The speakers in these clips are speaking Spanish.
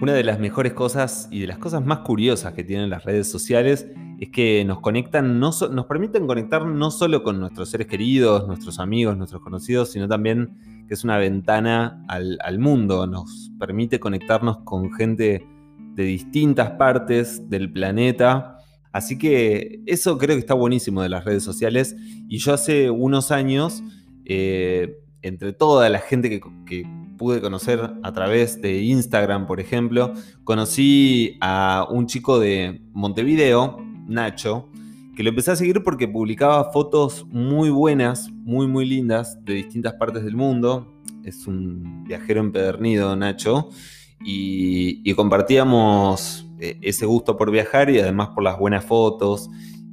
Una de las mejores cosas y de las cosas más curiosas que tienen las redes sociales es que nos conectan, no nos permiten conectar no solo con nuestros seres queridos, nuestros amigos, nuestros conocidos, sino también que es una ventana al, al mundo. Nos permite conectarnos con gente de distintas partes del planeta. Así que eso creo que está buenísimo de las redes sociales. Y yo hace unos años, eh, entre toda la gente que, que pude conocer a través de Instagram, por ejemplo, conocí a un chico de Montevideo, Nacho, que lo empecé a seguir porque publicaba fotos muy buenas, muy, muy lindas de distintas partes del mundo. Es un viajero empedernido, Nacho, y, compartíamos eh, ese gusto por viajar y además por las buenas fotos.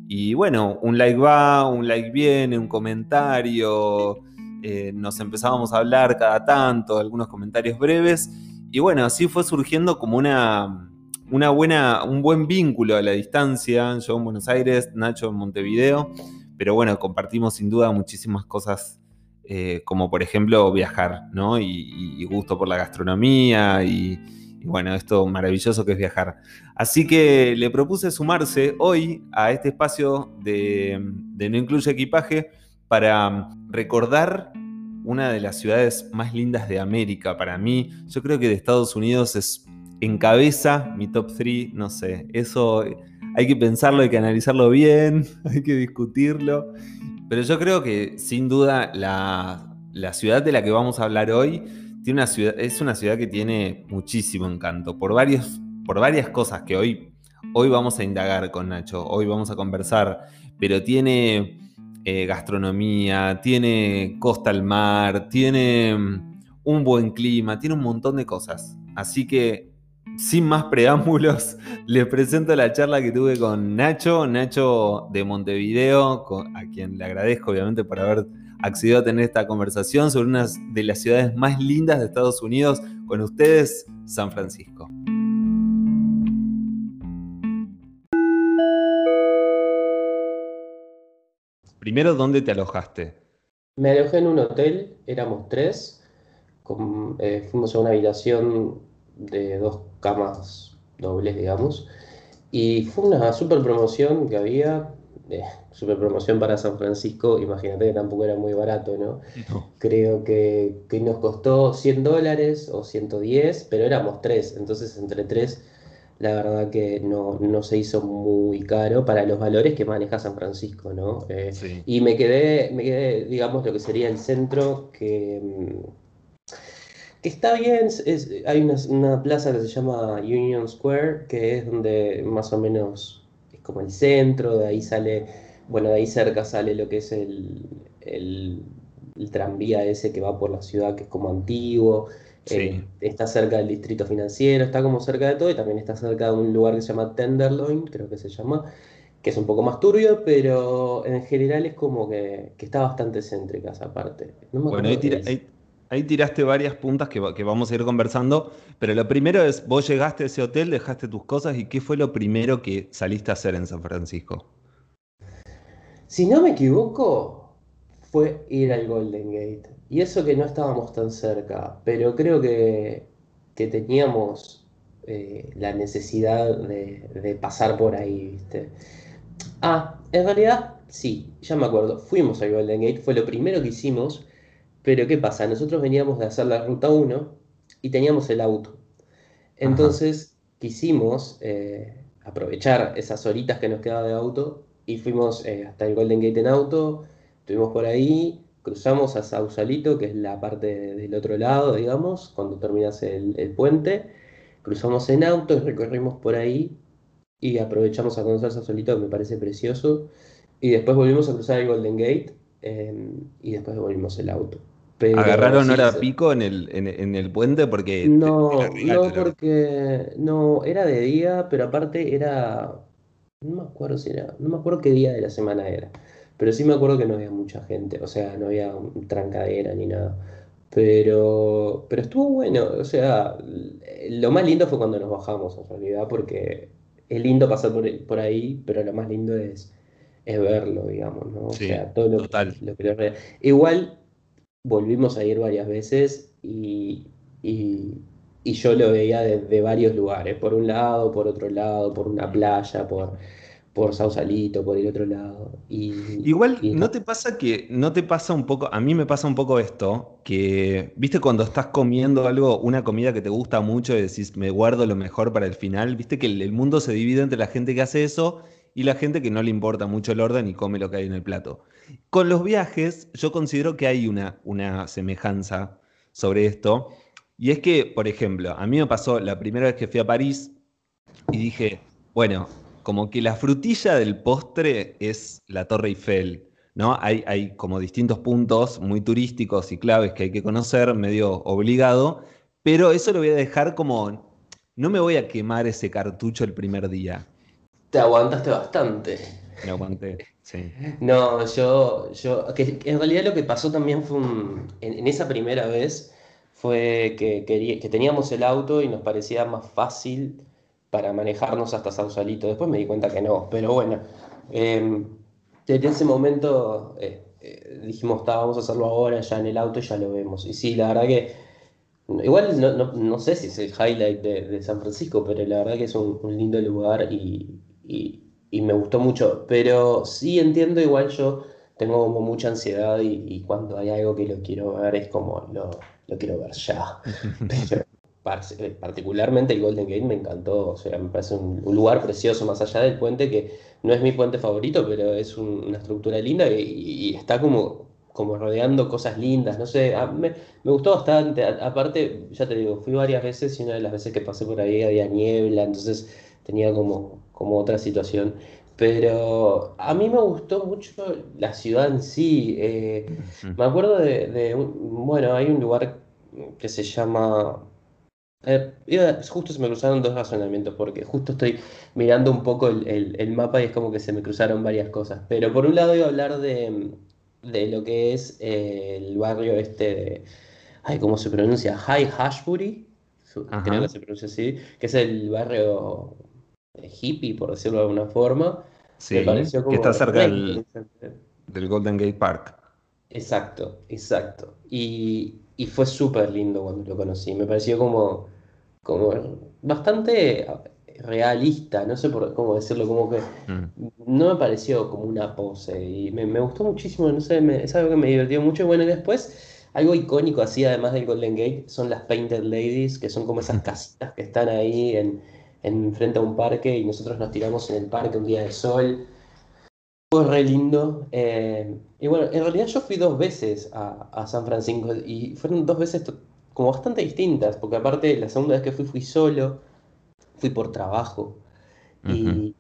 Y bueno, un like va, un like viene, un comentario, eh, nos empezábamos a hablar cada tanto, algunos comentarios breves, y bueno, así fue surgiendo como una, una buena, un buen vínculo a la distancia, yo en Buenos Aires, Nacho en Montevideo, pero bueno, compartimos sin duda muchísimas cosas, eh, como por ejemplo viajar, ¿no? Y, gusto por la gastronomía y, bueno, esto maravilloso que es viajar. Así que le propuse sumarse hoy a este espacio de, de No Incluye Equipaje para recordar una de las ciudades más lindas de América para mí. Yo creo que de Estados Unidos es encabeza mi top 3, no sé, eso hay que pensarlo, hay que analizarlo bien, hay que discutirlo. Pero yo creo que sin duda la, ciudad de la que vamos a hablar hoy tiene una ciudad, es una ciudad que tiene muchísimo encanto por, varios, por varias cosas que hoy, hoy vamos a indagar con Nacho, hoy vamos a conversar, pero tiene eh, gastronomía, tiene costa al mar, tiene mm, un buen clima, tiene un montón de cosas. Así que, sin más preámbulos, les presento la charla que tuve con Nacho, Nacho de Montevideo, a quien le agradezco obviamente por haber accedido a tener esta conversación sobre una de las ciudades más lindas de Estados Unidos. Con ustedes, San Francisco. Primero, ¿dónde te alojaste? Me alojé en un hotel, éramos tres, eh, fuimos a una habitación de dos camas dobles, digamos, y fue una super promoción que había, eh, super promoción para San Francisco, imagínate que tampoco era muy barato, ¿no? Creo que, que, nos costó 100 dólares o 110, pero éramos tres, entonces entre tres la verdad que no, se hizo muy caro para los valores que maneja San Francisco, ¿no? Eh, y me quedé, me quedé, digamos, lo que sería el centro, que, que está bien, hay una, plaza que se llama Union Square, que es donde más o menos es como el centro, de ahí sale, bueno, de ahí cerca sale lo que es el, el tranvía ese que va por la ciudad, que es como antiguo. Eh, está cerca del distrito financiero, está como cerca de todo y también está cerca de un lugar que se llama Tenderloin, creo que se llama, que es un poco más turbio, pero en general es como que, está bastante céntrica esa parte. bueno, ahí, tiraste varias puntas que, que, vamos a ir conversando, pero lo primero es, vos llegaste a ese hotel, dejaste tus cosas y ¿qué fue lo primero que saliste a hacer en San Francisco? Si no me equivoco, fue ir al Golden Gate. Y eso que no estábamos tan cerca, pero creo que, teníamos eh, la necesidad de, pasar por ahí, ¿viste? Ah, en realidad, sí, ya me acuerdo, fuimos a Golden Gate, fue lo primero que hicimos, pero ¿qué pasa? Nosotros veníamos de hacer la ruta 1 y teníamos el auto. Entonces quisimos eh, aprovechar esas horitas que nos quedaba de auto y fuimos eh, hasta el Golden Gate en auto, estuvimos por ahí, cruzamos a Sausalito, que es la parte del otro lado, digamos, cuando terminas el, puente, cruzamos en auto, recorrimos por ahí y aprovechamos a conocer Sausalito, que me parece precioso, y después volvimos a cruzar el Golden Gate em, y después volvimos el auto. ¿Agarraron hora pico en el, en, el puente? Porque no, no, porque no, era de día, pero aparte era, no me acuerdo si era, no me acuerdo qué día de la semana era. Pero sí me acuerdo que no había mucha gente, o sea, no había trancadera ni nada. Pero, pero estuvo bueno, o sea, lo más lindo fue cuando nos bajamos en realidad, porque es lindo pasar por, por ahí, pero lo más lindo es, es verlo, digamos, ¿no? O sea, todo lo, lo que lo Igual volvimos a ir varias veces y, y, y yo lo veía desde varios lugares, por un lado, por otro lado, por una playa, por, por Sausalito, por el otro lado. Y, Igual, ¿no te pasa que, no te pasa un poco, a mí me pasa un poco esto, que, viste, cuando estás comiendo algo, una comida que te gusta mucho y decís, me guardo lo mejor para el final, viste que el, mundo se divide entre la gente que hace eso y la gente que no le importa mucho el orden y come lo que hay en el plato. Con los viajes, yo considero que hay una, una semejanza sobre esto y es que, por ejemplo, a mí me pasó la primera vez que fui a París y dije, bueno, como que la frutilla del postre es la Torre Eiffel, ¿no? Hay, hay como distintos puntos muy turísticos y claves que hay que conocer, medio obligado, pero eso lo voy a dejar como, no me voy a quemar ese cartucho el primer día. Te aguantaste bastante. Me aguanté, sí. No, yo, yo, que, en realidad lo que pasó también fue un, en esa primera vez, fue que, que teníamos el auto y nos parecía más fácil para manejarnos hasta Sausalito. Después me di cuenta que no, pero bueno, eh, desde ese momento eh, eh, dijimos, vamos a hacerlo ahora, ya en el auto ya lo vemos. Y sí, la verdad que, igual no, no, sé si es el highlight de, San Francisco, pero la verdad que es un, lindo lugar y, y, me gustó mucho. Pero sí entiendo, igual yo tengo como mucha ansiedad y, cuando hay algo que lo quiero ver es como lo lo quiero ver ya. Eh, particularmente el Golden Gate me encantó, o sea, me parece un, lugar precioso más allá del puente que no es mi puente favorito, pero es una estructura linda y, está como, como rodeando cosas lindas, no sé, me, gustó bastante, aparte, ya te digo, fui varias veces y una de las veces que pasé por ahí había niebla, entonces tenía como, como otra situación. Pero a mí me gustó mucho la ciudad en sí. Eh, me acuerdo de, bueno, hay un lugar que se llama... Eh, justo se me cruzaron dos razonamientos, porque justo estoy mirando un poco el, mapa y es como que se me cruzaron varias cosas. Pero por un lado iba a hablar de, lo que es eh, el barrio este de... Ay, ¿cómo se pronuncia? High Hashbury, creo que se pronuncia así, que es el barrio hippie, por decirlo de alguna forma. Sí, que está cerca del, Golden Gate Park. Exacto, exacto. Y, fue súper lindo cuando lo conocí. Me pareció como, como bastante realista, no sé por cómo decirlo, como que mm. no me pareció como una pose. Y me, gustó muchísimo, no sé, es algo que me divirtió mucho. Bueno, y después, algo icónico así, además del Golden Gate, son las Painted Ladies, que son como esas casitas que están ahí en en frente a un parque y nosotros nos tiramos en el parque un día de sol. Fue re lindo. Eh, y bueno, en realidad yo fui dos veces a, San Francisco y fueron dos veces como bastante distintas, porque aparte la segunda vez que fui fui solo, fui por trabajo.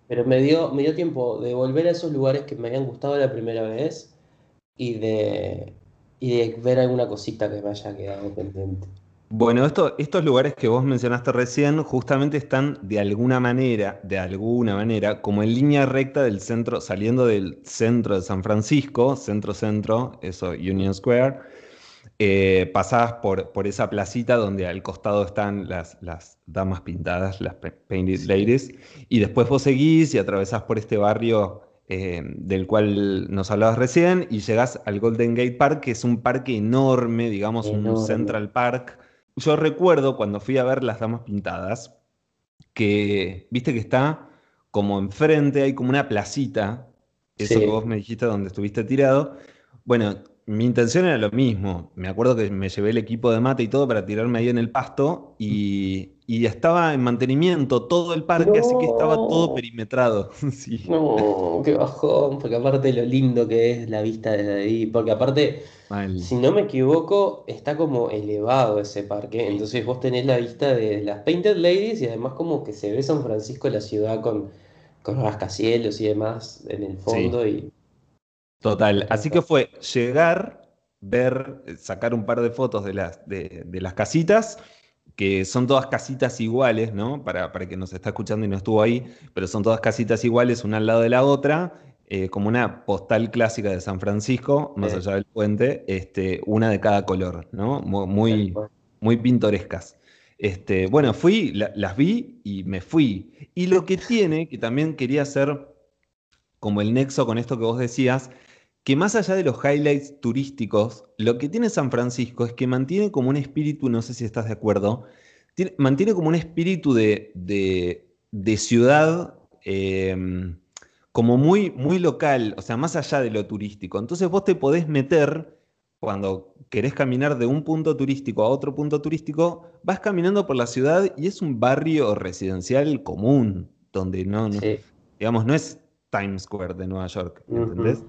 pero me dio, me dio tiempo de volver a esos lugares que me habían gustado la primera vez y de, y de ver alguna cosita que me haya quedado pendiente. Bueno, estos lugares que vos mencionaste recién justamente están de alguna manera, de alguna manera, como en línea recta del centro, saliendo del centro de San Francisco, centro-centro, eso, Union Square, eh, pasás por, por esa placita donde al costado están las, las damas pintadas, las Painted Ladies, y después vos seguís y atravesás por este barrio eh, del cual nos hablabas recién, y llegás al Golden Gate Park, que es un parque enorme, digamos, un Central Park. Yo recuerdo cuando fui a ver las damas pintadas, que viste que está como enfrente, hay como una placita, eso que vos me dijiste donde estuviste tirado. Bueno, mi intención era lo mismo. Me acuerdo que me llevé el equipo de mate y todo para tirarme ahí en el pasto y, estaba en mantenimiento todo el parque, así que estaba todo perimetrado. No, qué bajón, porque aparte lo lindo que es la vista desde ahí, porque aparte, si no me equivoco, está como elevado ese parque, entonces vos tenés la vista de las Painted Ladies y además como que se ve San Francisco, la ciudad con, con rascacielos y demás en el fondo y Total. Así que fue llegar, ver, sacar un par de fotos de las, de, las casitas, que son todas casitas iguales, ¿no? Para, para que nos está escuchando y no estuvo ahí, pero son todas casitas iguales, una al lado de la otra, eh, como una postal clásica de San Francisco, más allá del puente, este, una de cada color, ¿no? Muy, muy pintorescas. Este, bueno, fui, las vi y me fui. Y lo que tiene, que también quería hacer como el nexo con esto que vos decías, que más allá de los highlights turísticos, lo que tiene San Francisco es que mantiene como un espíritu, no sé si estás de acuerdo, mantiene como un espíritu de, de, ciudad em, como muy, muy local, o sea, más allá de lo turístico. Entonces vos te podés meter, cuando querés caminar de un punto turístico a otro punto turístico, vas caminando por la ciudad y es un barrio residencial común, donde no, digamos, no es Times Square de Nueva York, ¿entendés?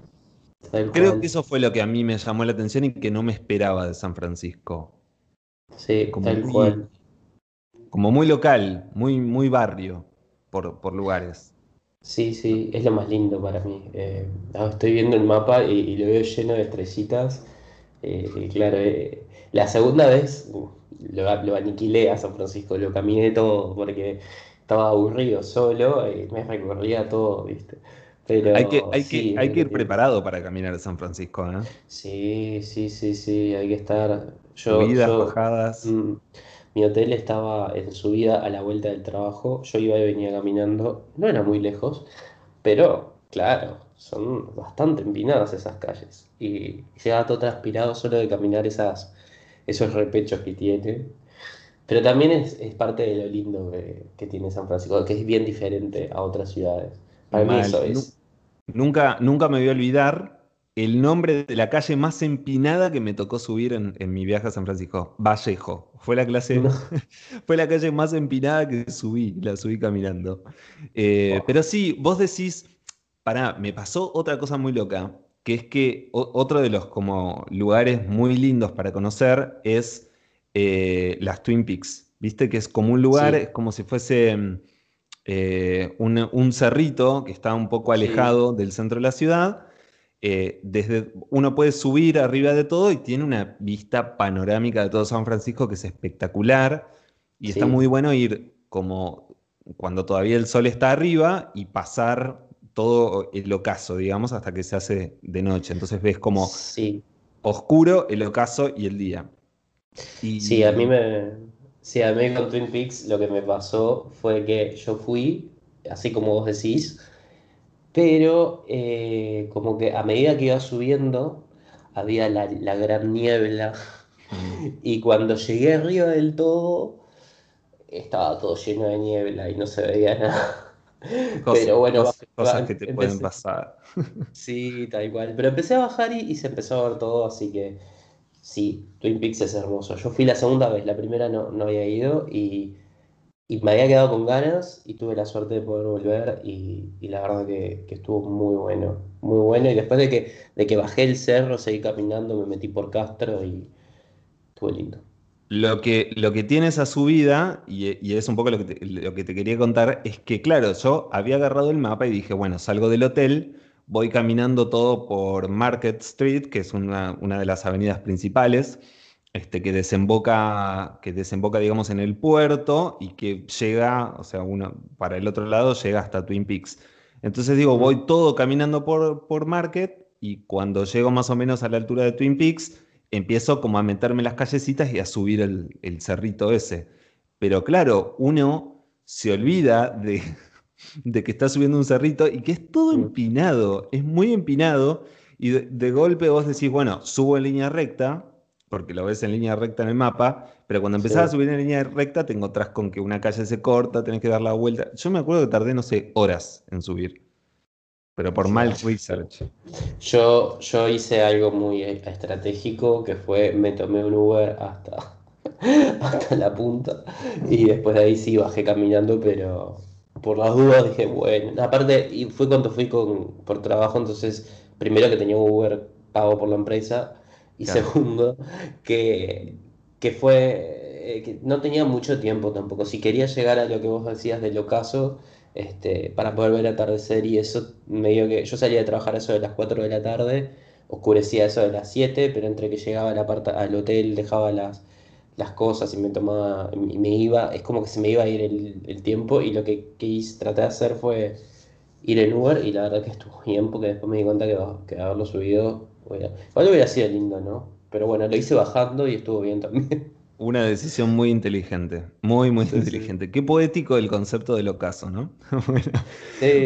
Creo que eso fue lo que a mí me llamó la atención y que no me esperaba de San Francisco. Sí, como tal cual. Como muy local, muy, muy barrio, por, lugares. Sí, sí, es lo más lindo para mí. Eh, estoy viendo el mapa y, lo veo lleno de estrellitas. Eh, claro, eh, la segunda vez uh, lo, lo, aniquilé a San Francisco, lo caminé todo porque estaba aburrido solo y me recorría todo, ¿viste? Hay que, hay que, hay que ir preparado para caminar a San Francisco, ¿no? Sí, sí, sí, sí, hay que estar. Yo, Subidas, bajadas. Mm, mi hotel estaba en subida a la vuelta del trabajo. Yo iba y venía caminando. No era muy lejos, pero claro, son bastante empinadas esas calles. Y llegaba todo transpirado solo de caminar esas, esos repechos que tiene. Pero también es, parte de lo lindo que, tiene San Francisco, que es bien diferente a otras ciudades. Para mí eso es. Nunca, nunca me voy a olvidar el nombre de la calle más empinada que me tocó subir en, mi viaje a San Francisco. Vallejo. Fue la clase, fue la calle más empinada que subí, la subí caminando. Eh, pero sí, vos decís, pará, me pasó otra cosa muy loca, que es que otro de los como lugares muy lindos para conocer es eh, las Twin Peaks. Viste que es como un lugar, es como si fuese mm, eh, un, cerrito que está un poco alejado del centro de la ciudad. Eh, desde, uno puede subir arriba de todo y tiene una vista panorámica de todo San Francisco que es espectacular. Y está muy bueno ir como cuando todavía el sol está arriba y pasar todo el ocaso, digamos, hasta que se hace de noche. Entonces ves como oscuro el ocaso y el día. Sí, a mí me, Sí, a mí con Twin Peaks lo que me pasó fue que yo fui, así como vos decís, pero eh, como que a medida que iba subiendo había la, gran niebla mm. y cuando llegué arriba del todo estaba todo lleno de niebla y no se veía nada. pero bueno, cosas, que te pueden pasar. sí, tal cual. Pero empecé a bajar y se empezó a ver todo, así que sí, Twin Peaks es hermoso. Yo fui la segunda vez, la primera no, no había ido y, me había quedado con ganas y tuve la suerte de poder volver y, la verdad que, estuvo muy bueno, muy bueno. Y después de que, de que bajé el cerro, seguí caminando, me metí por Castro y estuvo lindo. Lo que, lo que tiene esa subida, y, y es un poco lo que, lo que te quería contar, es que claro, yo había agarrado el mapa y dije, bueno, salgo del hotel voy caminando todo por Market Street, que es una, de las avenidas principales, este, que, desemboca, que desemboca, digamos, en el puerto y que llega, o sea, uno, para el otro lado llega hasta Twin Peaks. Entonces digo, voy todo caminando por, por Market y cuando llego más o menos a la altura de Twin Peaks, empiezo como a meterme las callecitas y a subir el, el cerrito ese. Pero claro, uno se olvida de, de que está subiendo un cerrito y que es todo empinado, es muy empinado y de, golpe vos decís, bueno, subo en línea recta, porque lo ves en línea recta en el mapa, pero cuando empezás a subir en línea recta te encontrás con que una calle se corta, tenés que dar la vuelta. Yo me acuerdo que tardé, no sé, horas en subir, pero por mal research. Yo, yo hice algo muy estratégico que fue, me tomé un Uber hasta, hasta la punta y después de ahí sí bajé caminando, pero por las dudas dije, bueno, aparte, y fue cuando fui con, por trabajo, entonces, primero que tenía Uber pago por la empresa, y segundo, que, que fue, eh, que no tenía mucho tiempo tampoco. Si quería llegar a lo que vos decías del ocaso, este, para poder ver atardecer y eso, medio que yo salía de trabajar eso de las 4 de la tarde, oscurecía eso de las 7, pero entre que llegaba al hotel, dejaba las las cosas y me tomaba, y me iba, es como que se me iba a ir el, tiempo y lo que quise, traté de hacer fue ir en Uber y la verdad que estuvo bien porque después me di cuenta que, que haberlo subido, igual hubiera sido lindo, ¿no? Pero bueno, lo hice bajando y estuvo bien también. Una decisión muy inteligente, muy, muy inteligente. Qué poético el concepto del ocaso, ¿no?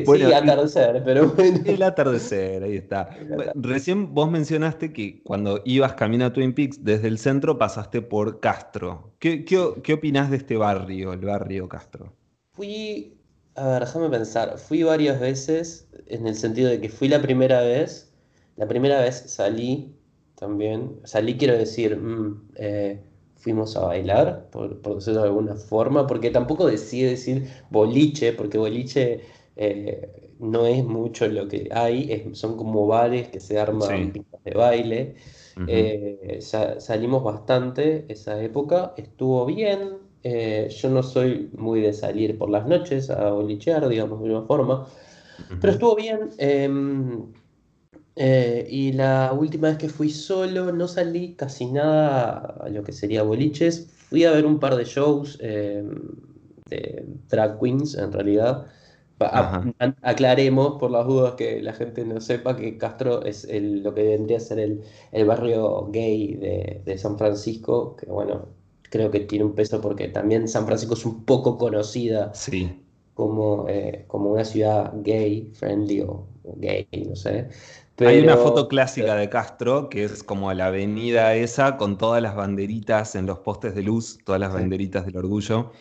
bueno, sí, atardecer, pero bueno. El atardecer, ahí está. Recién vos mencionaste que cuando ibas camino a Twin Peaks, desde el centro pasaste por Castro. ¿Qué, qué, qué opinás de este barrio, el barrio Castro? Fui, a ver, déjame pensar, fui varias veces en el sentido de que fui la primera vez, la primera vez salí también, salí quiero decir, mm, eh, fuimos a bailar, por, decirlo de alguna forma, porque tampoco decide decir boliche, porque boliche eh, no es mucho lo que hay, son como bares que se arman de baile. Eh, salimos bastante esa época, estuvo bien. Eh, yo no soy muy de salir por las noches a bolichear, digamos, de alguna forma, pero estuvo bien. Eh, y la última vez que fui solo, no salí casi nada a lo que sería boliches. Fui a ver un par de shows eh, de drag queens, en realidad. aclaremos por las dudas que la gente no sepa que Castro es lo que vendría a ser el, barrio gay de, San Francisco, que bueno, creo que tiene un peso porque también San Francisco es un poco conocida como, eh, como una ciudad gay, friendly o gay, no sé. Hay una foto clásica de Castro que es como la avenida esa con todas las banderitas en los postes de luz, todas las banderitas del orgullo.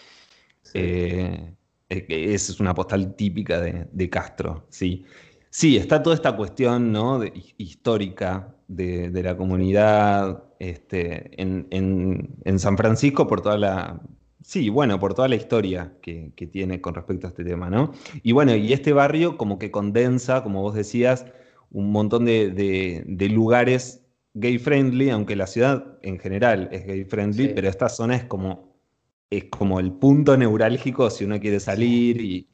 Eh, esa es una postal típica de, Castro, sí. Sí, está toda esta cuestión ¿no? histórica de, la comunidad este, en, San Francisco por toda la. Sí, bueno, por toda la historia que, que tiene con respecto a este tema, ¿no? Y bueno, y este barrio como que condensa, como vos decías, un montón de, lugares gay friendly, aunque la ciudad en general es gay friendly, pero esta zona es como, es como el punto neurálgico si uno quiere salir y,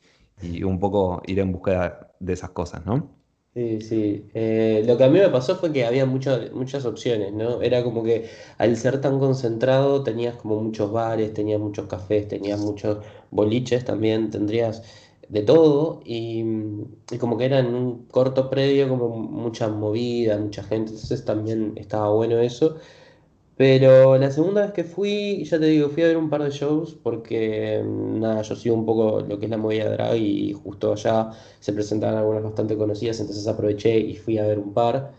un poco ir en búsqueda de esas cosas, ¿no? Sí, sí. Eh, lo que a mí me pasó fue que había muchas opciones, ¿no? Era como que al ser tan concentrado tenías como muchos bares, tenías muchos cafés, tenías muchos boliches también, tendrías de todo y, como que era en un corto predio como mucha movida, mucha gente, entonces también estaba bueno eso. Pero la segunda vez que fui, ya te digo, fui a ver un par de shows porque nada, yo sigo un poco lo que es la movida drag y justo allá se presentaban algunas bastante conocidas, entonces aproveché y fui a ver un par.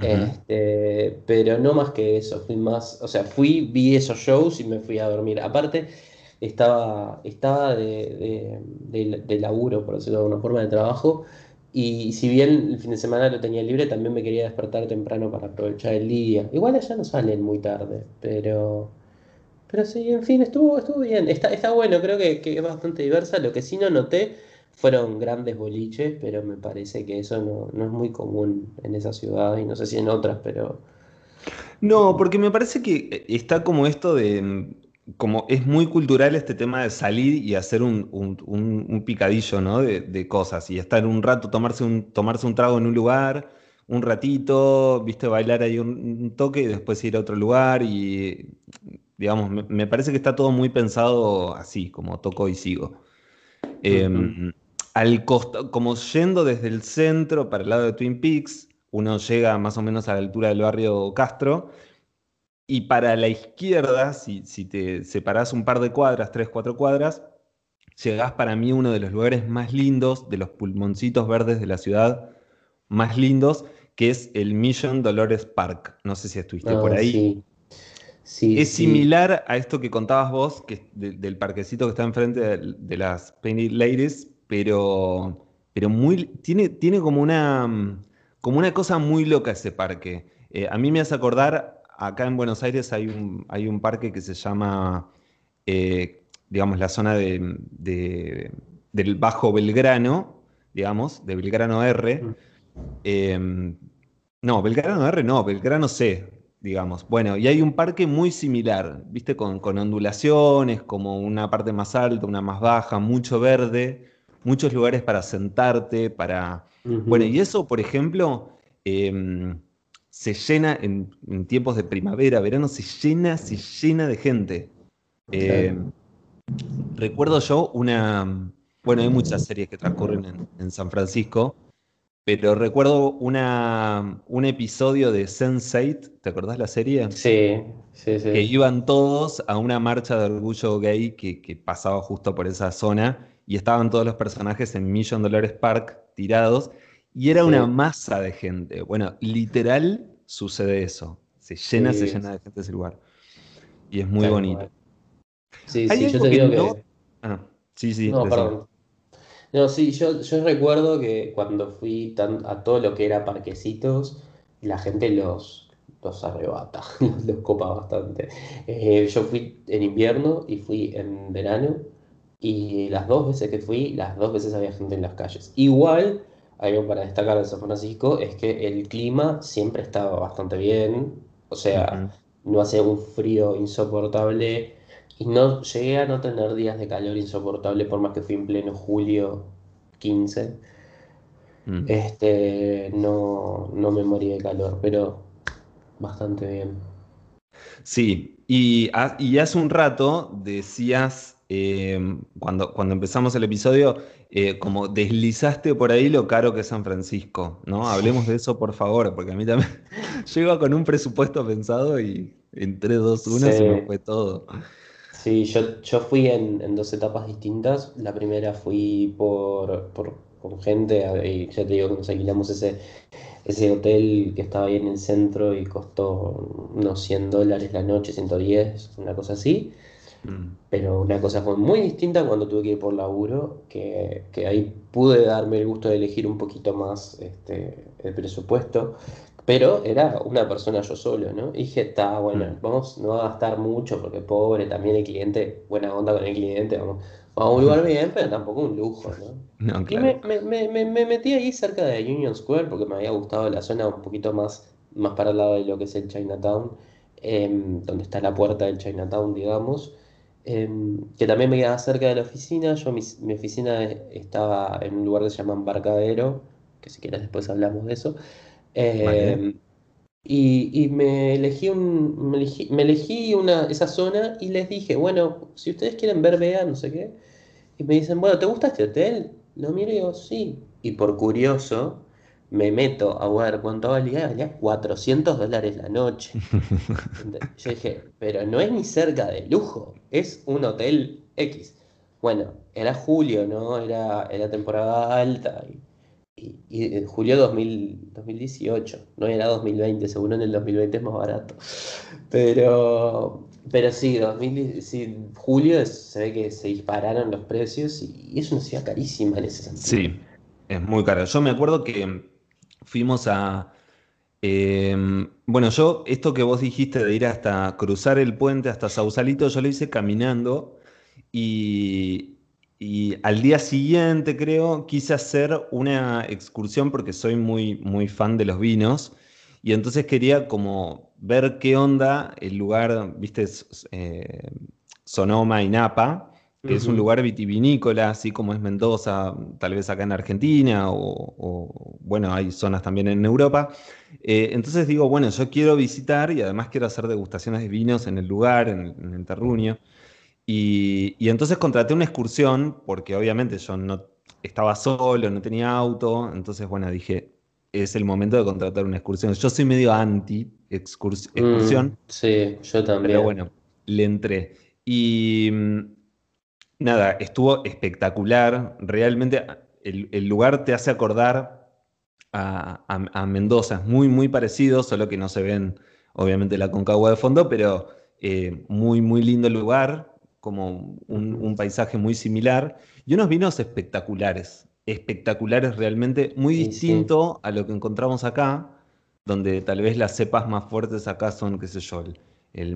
este, pero no más que eso, fui más, o sea, fui, vi esos shows y me fui a dormir. Aparte, estaba, estaba de, de, laburo, por decirlo de alguna forma, de trabajo. Y si bien el fin de semana lo tenía libre, también me quería despertar temprano para aprovechar el día. Igual allá no salen muy tarde, pero, pero sí, en fin, estuvo, estuvo bien. Está, está bueno, creo que, que es bastante diversa. Lo que sí no noté fueron grandes boliches, pero me parece que eso no, no es muy común en esa ciudad y no sé si en otras, pero... No, porque me parece que está como esto de como es muy cultural este tema de salir y hacer un, picadillo ¿no? de, cosas y estar un rato, tomarse un, tomarse un trago en un lugar, un ratito, viste, bailar ahí un, toque y después ir a otro lugar y, digamos, me, parece que está todo muy pensado así, como toco y sigo. Em, al como yendo desde el centro para el lado de Twin Peaks, uno llega más o menos a la altura del barrio Castro y para la izquierda, si, te separás un par de cuadras, tres, cuatro cuadras, llegás para mí a uno de los lugares más lindos, de los pulmoncitos verdes de la ciudad más lindos, que es el Mission Dolores Park. No sé si estuviste por ah, ahí. Sí. es similar a esto que contabas vos, que del parquecito que está enfrente de, las Painted Ladies, pero, pero muy, tiene, tiene como, una, como una cosa muy loca ese parque. Eh, a mí me hace acordar acá en Buenos Aires hay un, hay un parque que se llama, eh, digamos, la zona de, del Bajo Belgrano, digamos, de Belgrano R. Mm. Em, no, Belgrano R no, Belgrano C, digamos. Bueno, y hay un parque muy similar, ¿viste? Con, ondulaciones, como una parte más alta, una más baja, mucho verde, muchos lugares para sentarte, para... Bueno, y eso, por ejemplo, em, se llena en, tiempos de primavera, verano, se llena, se llena de gente. Eh, recuerdo yo una, bueno, hay muchas series que transcurren en, San Francisco, pero recuerdo una, un episodio de Sense8, ¿te acordás la serie? Sí, sí, sí. Que iban todos a una marcha de orgullo gay que, que pasaba justo por esa zona y estaban todos los personajes en Million Dollars Park tirados y era una masa de gente. Bueno, literal sucede eso. Se llena, se llena de gente ese lugar. Y es muy bonito. Sí, sí, yo te digo que. Ah, sí, sí. No, perdón. No, sí, yo, yo recuerdo que cuando fui a todo lo que era parquecitos, la gente los, los arrebata, los copa bastante. Eh, yo fui en invierno y fui en verano, y las dos veces que fui, las dos veces había gente en las calles. Igual, algo para destacar de San Francisco es que el clima siempre estaba bastante bien, o sea, no hace un frío insoportable y no llegué a no tener días de calor insoportable por más que fui en pleno julio 15. Mm. Este, no, no me morí de calor, pero bastante bien. Sí, y, y hace un rato decías, eh, cuando, cuando empezamos el episodio, eh, como deslizaste por ahí lo caro que es San Francisco, ¿no? Hablemos de eso, por favor, porque a mí también llego con un presupuesto pensado y entre dos 1 se me fue todo. Sí, yo, yo fui en, dos etapas distintas. La primera fui por, con gente, y ya te digo que nos alquilamos ese, ese hotel que estaba ahí en el centro y costó unos 100 dólares la noche, 110, una cosa así. Mm. Pero una cosa fue muy distinta cuando tuve que ir por laburo, que, que ahí pude darme el gusto de elegir un poquito más este, el presupuesto. Pero era una persona yo solo, ¿no? Y dije, está bueno, mm. vamos, no va a gastar mucho porque pobre, también el cliente, buena onda con el cliente, vamos, a un lugar bien, pero tampoco un lujo, ¿no? Y me, me, me, me, metí ahí cerca de Union Square porque me había gustado la zona un poquito más, más para el lado de lo que es el Chinatown, em, donde está la puerta del Chinatown, digamos. Em, que también me quedaba cerca de la oficina. Yo, mi, mi oficina estaba en un lugar que se llama Embarcadero, que si quieres después hablamos de eso. Em, y, me elegí, un, me elegí, una, esa zona y les dije, bueno, si ustedes quieren ver, vean, no sé qué. Y me dicen, bueno, ¿te gusta este hotel? Lo miro y digo, sí. Y por curioso, me meto a ver cuánto valía, valía 400 dólares la noche. Yo dije, pero no es ni cerca de lujo, es un hotel X. Bueno, era julio, ¿no? Era, era temporada alta. Y y, en julio 2000, 2018, no era 2020, seguro en el 2020 es más barato. Pero, pero sí, 2000, julio se ve que se dispararon los precios y es una ciudad carísima en ese sentido. Sí, es muy caro. Yo me acuerdo que fuimos a... Em, bueno, yo, esto que vos dijiste de ir hasta cruzar el puente hasta Sausalito, yo lo hice caminando y, y al día siguiente, creo, quise hacer una excursión porque soy muy, muy fan de los vinos. Y entonces quería como ver qué onda el lugar, viste, eh, Sonoma y Napa, que es un lugar vitivinícola, así como es Mendoza, tal vez acá en Argentina, o, bueno, hay zonas también en Europa. Eh, entonces digo, bueno, yo quiero visitar y además quiero hacer degustaciones de vinos en el lugar, en, en el terruño. Y, entonces contraté una excursión, porque obviamente yo no estaba solo, no tenía auto, entonces bueno, dije, es el momento de contratar una excursión. Yo soy medio anti mm, excursión. sí, yo también. Pero bueno, le entré. Y mm, nada, estuvo espectacular. Realmente el, lugar te hace acordar a, Mendoza. Es muy, muy parecido, solo que no se ven, obviamente, la concagua de fondo, pero eh, muy, muy lindo lugar como un, paisaje muy similar y unos vinos espectaculares, espectaculares realmente, muy distinto a lo que encontramos acá, donde tal vez las cepas más fuertes acá son, qué sé yo, el,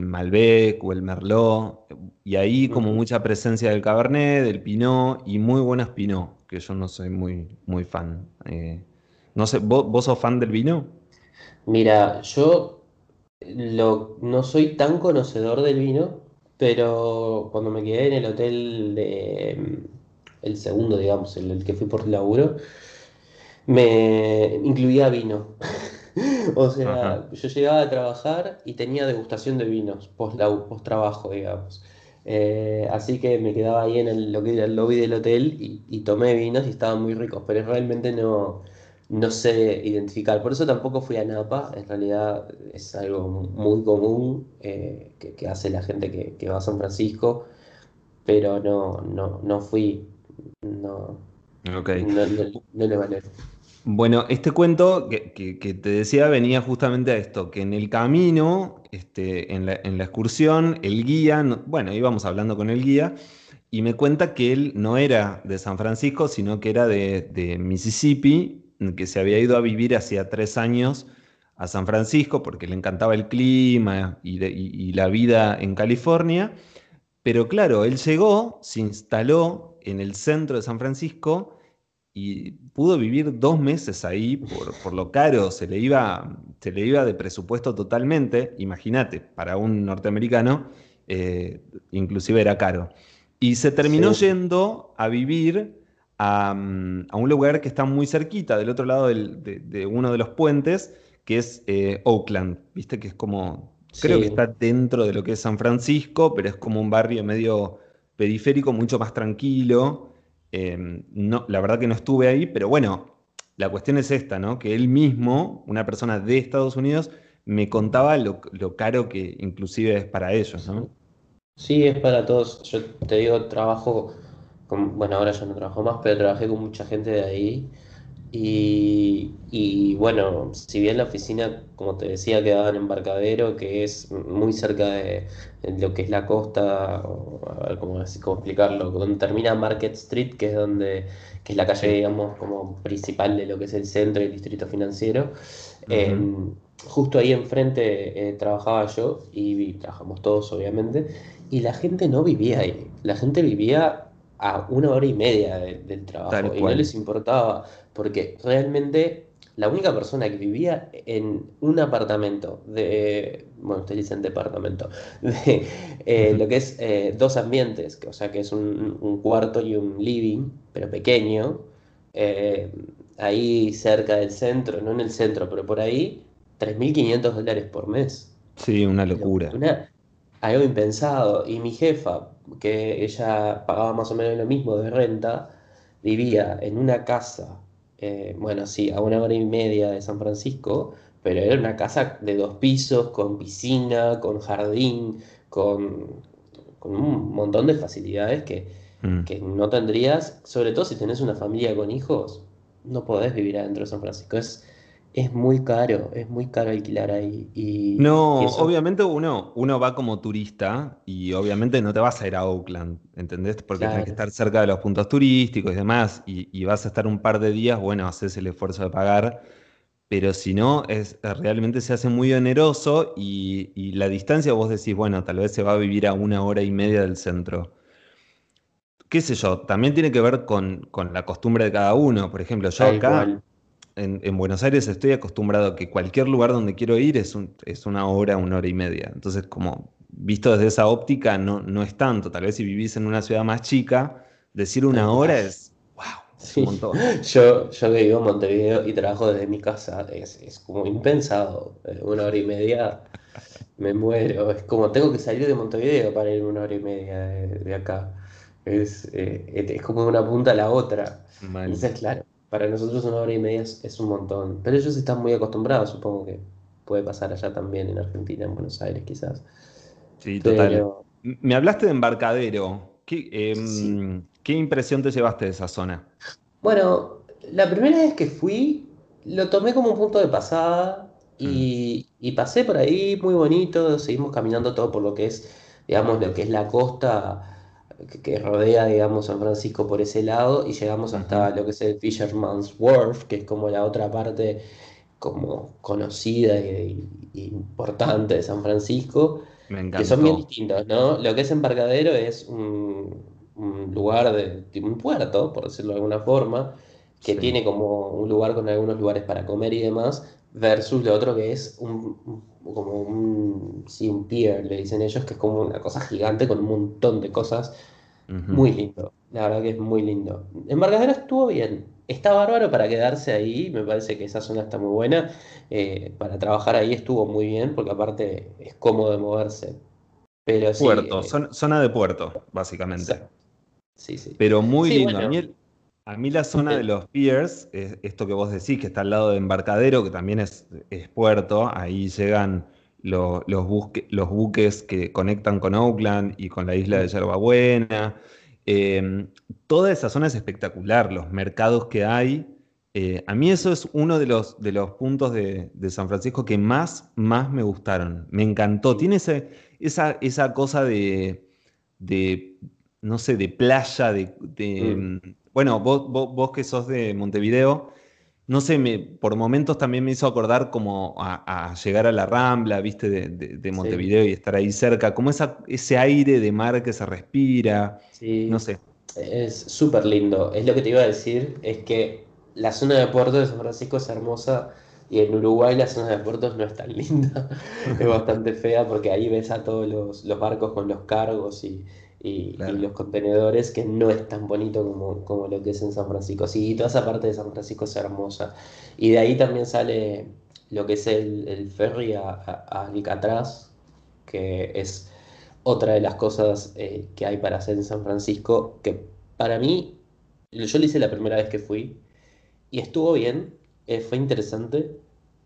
Malbec o el Merlot, y ahí como mucha presencia del Cabernet, del Pinot y muy buenas Pinot, que yo no soy muy, muy fan. Eh, no sé, ¿vos, sos fan del vino? Mira, yo no soy tan conocedor del vino, pero cuando me quedé en el hotel de el segundo, digamos, el, que fui por laburo, me incluía vino. o sea, yo llegaba a trabajar y tenía degustación de vinos post, post trabajo, digamos. Eh, así que me quedaba ahí en el, lo que era el lobby del hotel y, tomé vinos y estaban muy ricos, pero realmente no, no sé identificar. Por eso tampoco fui a Napa. En realidad es algo muy común eh, que, hace la gente que, va a San Francisco, pero no, no, no fui. No, okay. no, no, le vale. Bueno, este cuento que, te decía venía justamente a esto, que en el camino, este, en, la, excursión, el guía, bueno, íbamos hablando con el guía, y me cuenta que él no era de San Francisco, sino que era de, Mississippi, que se había ido a vivir hacía tres años a San Francisco porque le encantaba el clima y la vida en California. Pero claro, él llegó, se instaló en el centro de San Francisco, y pudo vivir dos meses ahí por, lo caro, se le, iba, se le iba de presupuesto totalmente, imagínate, para un norteamericano, eh, inclusive era caro. Y se terminó yendo a vivir a, un lugar que está muy cerquita, del otro lado de, uno de los puentes, que es eh, Oakland, viste que es como, creo que está dentro de lo que es San Francisco, pero es como un barrio medio periférico, mucho más tranquilo. Em, no, la verdad que no estuve ahí, pero bueno, la cuestión es esta, ¿no? Que él mismo, una persona de Estados Unidos, me contaba lo, caro que inclusive es para ellos, ¿no? Sí, es para todos. Yo te digo, trabajo, con, bueno, ahora ya no trabajo más, pero trabajé con mucha gente de ahí y, bueno, si bien la oficina, como te decía, quedaba en Embarcadero, que es muy cerca de, lo que es la costa, a ver cómo, explicarlo, donde termina Market Street, que es donde que es la calle, digamos, como principal de lo que es el centro y el distrito financiero. Justo ahí enfrente eh, trabajaba yo y, trabajamos todos, obviamente, y la gente no vivía ahí. La gente vivía a una hora y media del trabajo y no les importaba, porque realmente la única persona que vivía en un apartamento de, bueno, ustedes dicen departamento, de eh, lo que es eh, dos ambientes, o sea que es un, cuarto y un living, pero pequeño, eh, ahí cerca del centro, no en el centro, pero por ahí, 3.500 dólares por mes. Sí, una locura. algo impensado. Y mi jefa, que ella pagaba más o menos lo mismo de renta, vivía en una casa, eh, bueno, sí, a una hora y media de San Francisco, pero era una casa de dos pisos, con piscina, con jardín, con, un montón de facilidades que, mm. que, no tendrías, sobre todo si tenés una familia con hijos, no podés vivir adentro de San Francisco. Es, es muy caro, es muy caro alquilar ahí. Y, no, obviamente uno, uno va como turista y obviamente no te vas a ir a Oakland, ¿entendés? Porque tienes que estar cerca de los puntos turísticos y demás, y, vas a estar un par de días, bueno, haces el esfuerzo de pagar, pero si no, es, realmente se hace muy oneroso y, la distancia vos decís, bueno, tal vez se va a vivir a una hora y media del centro. Qué sé yo, también tiene que ver con, la costumbre de cada uno. Por ejemplo, yo acá en, Buenos Aires estoy acostumbrado a que cualquier lugar donde quiero ir es, es una hora, una hora y media. Entonces, como visto desde esa óptica, no, no es tanto. Tal vez si vivís en una ciudad más chica, decir una hora es, wow, un montón. Yo, yo que vivo en Montevideo y trabajo desde mi casa, es, como impensado. Eh, una hora y media me muero. Es como tengo que salir de Montevideo para ir una hora y media de, acá. Es, eh, es como de una punta a la otra. Entonces, claro para nosotros una hora y media es, un montón. Pero ellos están muy acostumbrados, supongo que puede pasar allá también en Argentina, en Buenos Aires quizás. Sí, total. Me hablaste de embarcadero. Em, ¿Qué, impresión te llevaste de esa zona? Bueno, la primera vez que fui, lo tomé como un punto de pasada y, mm. y pasé por ahí muy bonito. Seguimos caminando todo por lo que es, digamos, lo que es la costa que, rodea, digamos, San Francisco por ese lado y llegamos hasta lo que es el Fisherman's Wharf, que es como la otra parte como conocida e, importante de San Francisco, que son bien distintos, ¿no? Lo que es embarcadero es un, lugar de, un puerto, por decirlo de alguna forma, que tiene como un lugar con algunos lugares para comer y demás, versus lo otro que es un, como un, sí, un pier, le dicen ellos, que es como una cosa gigante con un montón de cosas. Muy lindo, la verdad que es muy lindo. Embarcadero estuvo bien, está bárbaro para quedarse ahí, me parece que esa zona está muy buena. Eh, para trabajar ahí estuvo muy bien, porque aparte es cómodo de moverse. Pero puerto, eh, zona, de puerto, básicamente. Sí, sí. Pero muy lindo. A mí la zona de los piers, esto que vos decís, que está al lado de embarcadero, que también es, puerto, ahí llegan los, buques que conectan con Oakland y con la isla de Yerbabuena. Eh, toda esa zona es espectacular, los mercados que hay. Eh, a mí eso es uno de los, de los puntos de, San Francisco que más, más me gustaron. Me encantó. Tiene esa, esa cosa de, no sé, de playa, de... Mm. Bueno, vos, que sos de Montevideo, no sé, me, por momentos también me hizo acordar como a, llegar a la Rambla, viste, de, Montevideo y estar ahí cerca, como esa, ese aire de mar que se respira, no sé. Es súper lindo. Es lo que te iba a decir, es que la zona de puertos de San Francisco es hermosa y en Uruguay la zona de puertos no es tan linda, es bastante fea porque ahí ves a todos los barcos con los cargos y, y, los contenedores, que no es tan bonito como, como, lo que es en San Francisco. Sí, toda esa parte de San Francisco es hermosa. Y de ahí también sale lo que es el, el ferry a, a, Alcatraz, que es otra de las cosas eh, que hay para hacer en San Francisco, que para mí, yo lo hice la primera vez que fui, y estuvo bien, eh, fue interesante.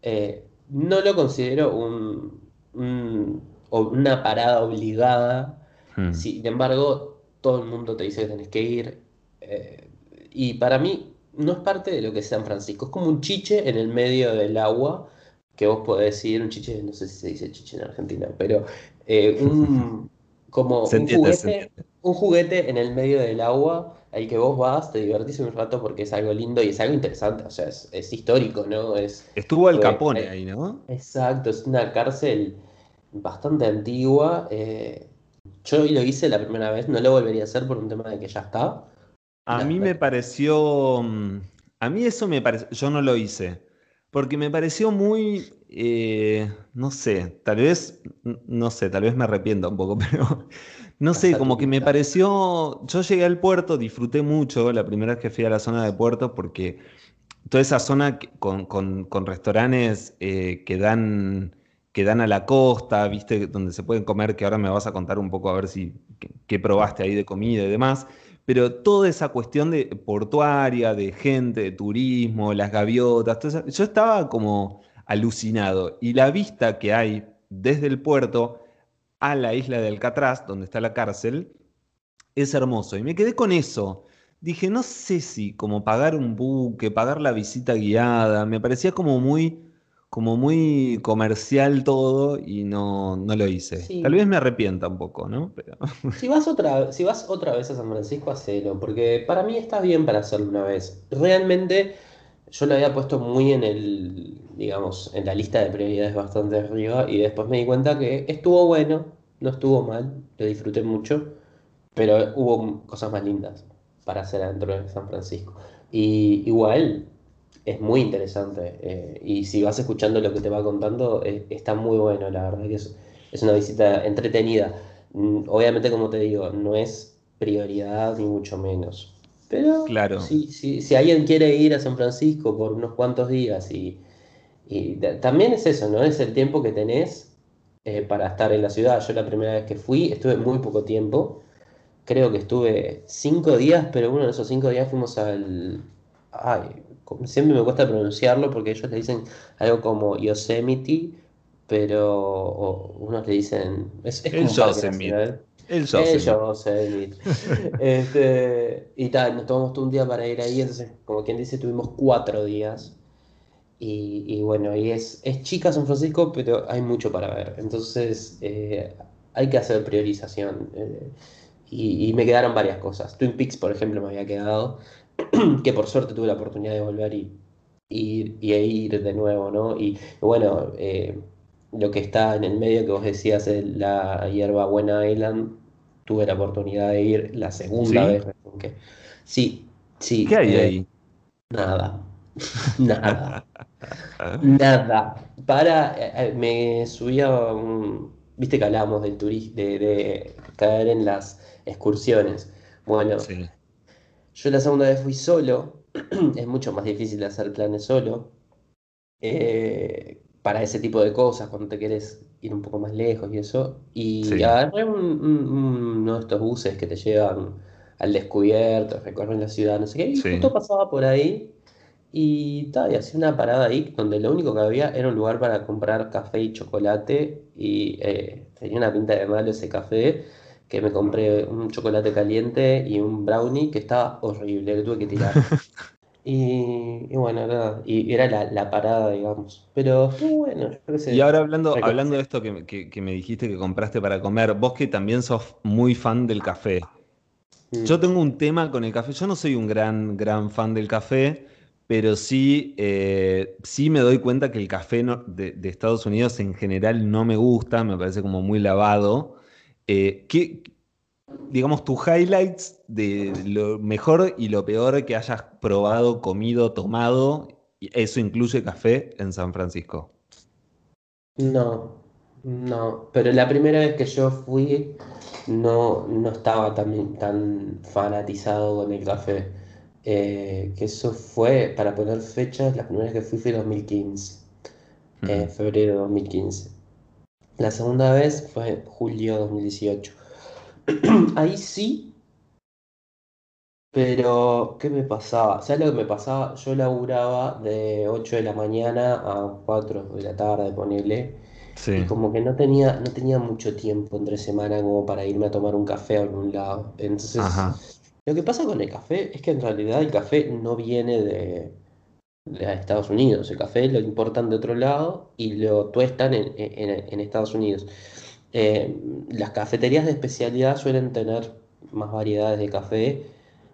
Eh, no lo considero un, un, una parada obligada Hmm. Sin embargo, todo el mundo te dice que tenés que ir. Eh, y para mí no es parte de lo que es San Francisco. Es como un chiche en el medio del agua que vos podés ir, un chiche, no sé si se dice chiche en Argentina, pero eh, un, como un, juguete, un juguete en el medio del agua al que vos vas, te divertís un rato porque es algo lindo y es algo interesante, o sea, es, histórico, ¿no? Es, Estuvo el Capone ahí, ¿no? Exacto, es una cárcel bastante antigua. Eh, yo lo hice la primera vez, no lo volvería a hacer por un tema de que ya está. A mí me pareció. Mm, a mí eso me pareció. Yo no lo hice. Porque me pareció muy. Eh, no sé, tal vez. No sé, tal vez me arrepiento un poco, pero. No sé, como que me pareció. Yo llegué al puerto, disfruté mucho la primera vez que fui a la zona de puerto porque toda esa zona con, con, restaurantes eh, que dan que dan a la costa, viste, donde se pueden comer, que ahora me vas a contar un poco a ver si qué, probaste ahí de comida y demás. Pero toda esa cuestión de portuaria, de gente, de turismo, las gaviotas, yo estaba como alucinado. Y la vista que hay desde el puerto a la isla de Alcatraz, donde está la cárcel, es hermoso. Y me quedé con eso. Dije, no sé si como pagar un buque, pagar la visita guiada, me parecía como muy como muy comercial todo y no, lo hice. Tal vez me arrepienta un poco, ¿no? Pero... Si, vas otra, si vas otra vez a San Francisco, hacelo, porque para mí está bien para hacerlo una vez. Realmente yo lo había puesto muy en el, digamos, en la lista de prioridades bastante arriba y después me di cuenta que estuvo bueno, no estuvo mal, lo disfruté mucho, pero hubo cosas más lindas para hacer dentro de San Francisco. Y igual, es muy interesante. Eh, y si vas escuchando lo que te va contando, eh, está muy bueno, la verdad que es, es una visita entretenida. Mm, obviamente, como te digo, no es prioridad ni mucho menos. Pero claro. si, si, si alguien quiere ir a San Francisco por unos cuantos días y, y también es eso, ¿no? Es el tiempo que tenés eh, para estar en la ciudad. Yo la primera vez que fui estuve muy poco tiempo. Creo que estuve cinco días, pero uno de esos cinco días fuimos al... Ay, siempre me cuesta pronunciarlo porque ellos le dicen algo como Yosemite, pero unos le dicen. Es, es el Yosemite. El Yosemite. este, y tal, nos tomamos todo un día para ir ahí, entonces, como quien dice, tuvimos cuatro días. Y, bueno, y es, es chica San Francisco, pero hay mucho para ver. Entonces, eh, hay que hacer priorización. Eh, y, y, me quedaron varias cosas. Twin Peaks, por ejemplo, me había quedado. que por suerte tuve la oportunidad de volver y, y, ir de nuevo, ¿no? Y bueno, eh, lo que está en el medio que vos decías, la hierba Buena Island, tuve la oportunidad de ir la segunda vez. Sí, sí. ¿Qué hay eh, ahí? Nada. nada. nada. Para, eh, me subía un, viste que hablamos del turismo, de, de, caer en las excursiones. Bueno, sí. Yo la segunda vez fui solo, es mucho más difícil hacer planes solo. Eh, para ese tipo de cosas, cuando te quieres ir un poco más lejos y eso. Y agarré uno de estos buses que te llevan al descubierto, recorren la ciudad, no sé qué, y Sí. justo pasaba por ahí y, ta, y hacía una parada ahí donde lo único que había era un lugar para comprar café y chocolate y eh, tenía una pinta de malo ese café que me compré un chocolate caliente y un brownie que estaba horrible, que tuve que tirar. Y, y bueno, nada, y era la, la parada, digamos. Pero bueno, yo que Y ahora hablando, hablando de esto que, me- que- que me dijiste que compraste para comer, vos que también sos muy fan del café. Mm. Yo tengo un tema con el café. Yo no soy un gran, gran fan del café, pero sí, eh, sí me doy cuenta que el café no- de, de Estados Unidos en general no me gusta, me parece como muy lavado. Eh, ¿qué, digamos, tus highlights de lo mejor y lo peor que hayas probado, comido, tomado? Eso incluye café en San Francisco. No, no, pero la primera vez que yo fui no, no estaba tan, tan fanatizado con el café. Eh, que eso fue, para poner fechas, la primera vez que fui fue en 2015, eh, Mm. febrero de 2015. La segunda vez fue julio de 2018. Ahí sí, pero ¿qué me pasaba? ¿Sabes lo que me pasaba? Yo laburaba de 8 de la mañana a 4 de la tarde, ponele. Y Sí. como que no tenía, no tenía mucho tiempo entre semana como para irme a tomar un café a algún lado. Entonces, Ajá. lo que pasa con el café es que en realidad el café no viene de, de Estados Unidos. El café lo importan de otro lado y lo tuestan en, en- en Estados Unidos. Eh, las cafeterías de especialidad suelen tener más variedades de café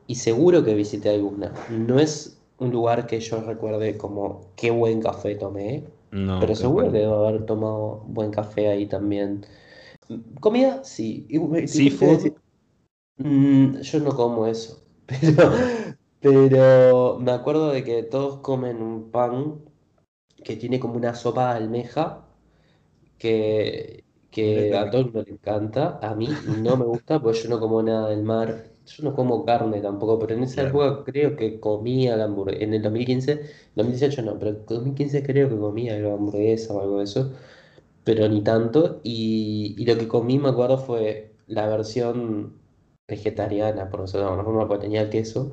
y seguro que visité alguna. No es un lugar que yo recuerde como qué buen café tomé. No, Pero seguro que bueno. debo haber tomado buen café ahí también. Comida, sí. A Seafood. mm, yo no como eso. Pero, pero me acuerdo de que todos comen un pan que tiene como una sopa de almeja que, que a todo el mundo le encanta. A mí no me gusta porque yo no como nada del mar. Yo no como carne tampoco, pero en esa Claro. época creo que comía la hamburguesa. En el 2015, 2018 no, pero en 2015 creo que comía de hamburguesa o algo de eso pero ni tanto. Y, y lo que comí, me acuerdo, fue la versión vegetariana, por decirlo de alguna forma, porque tenía queso,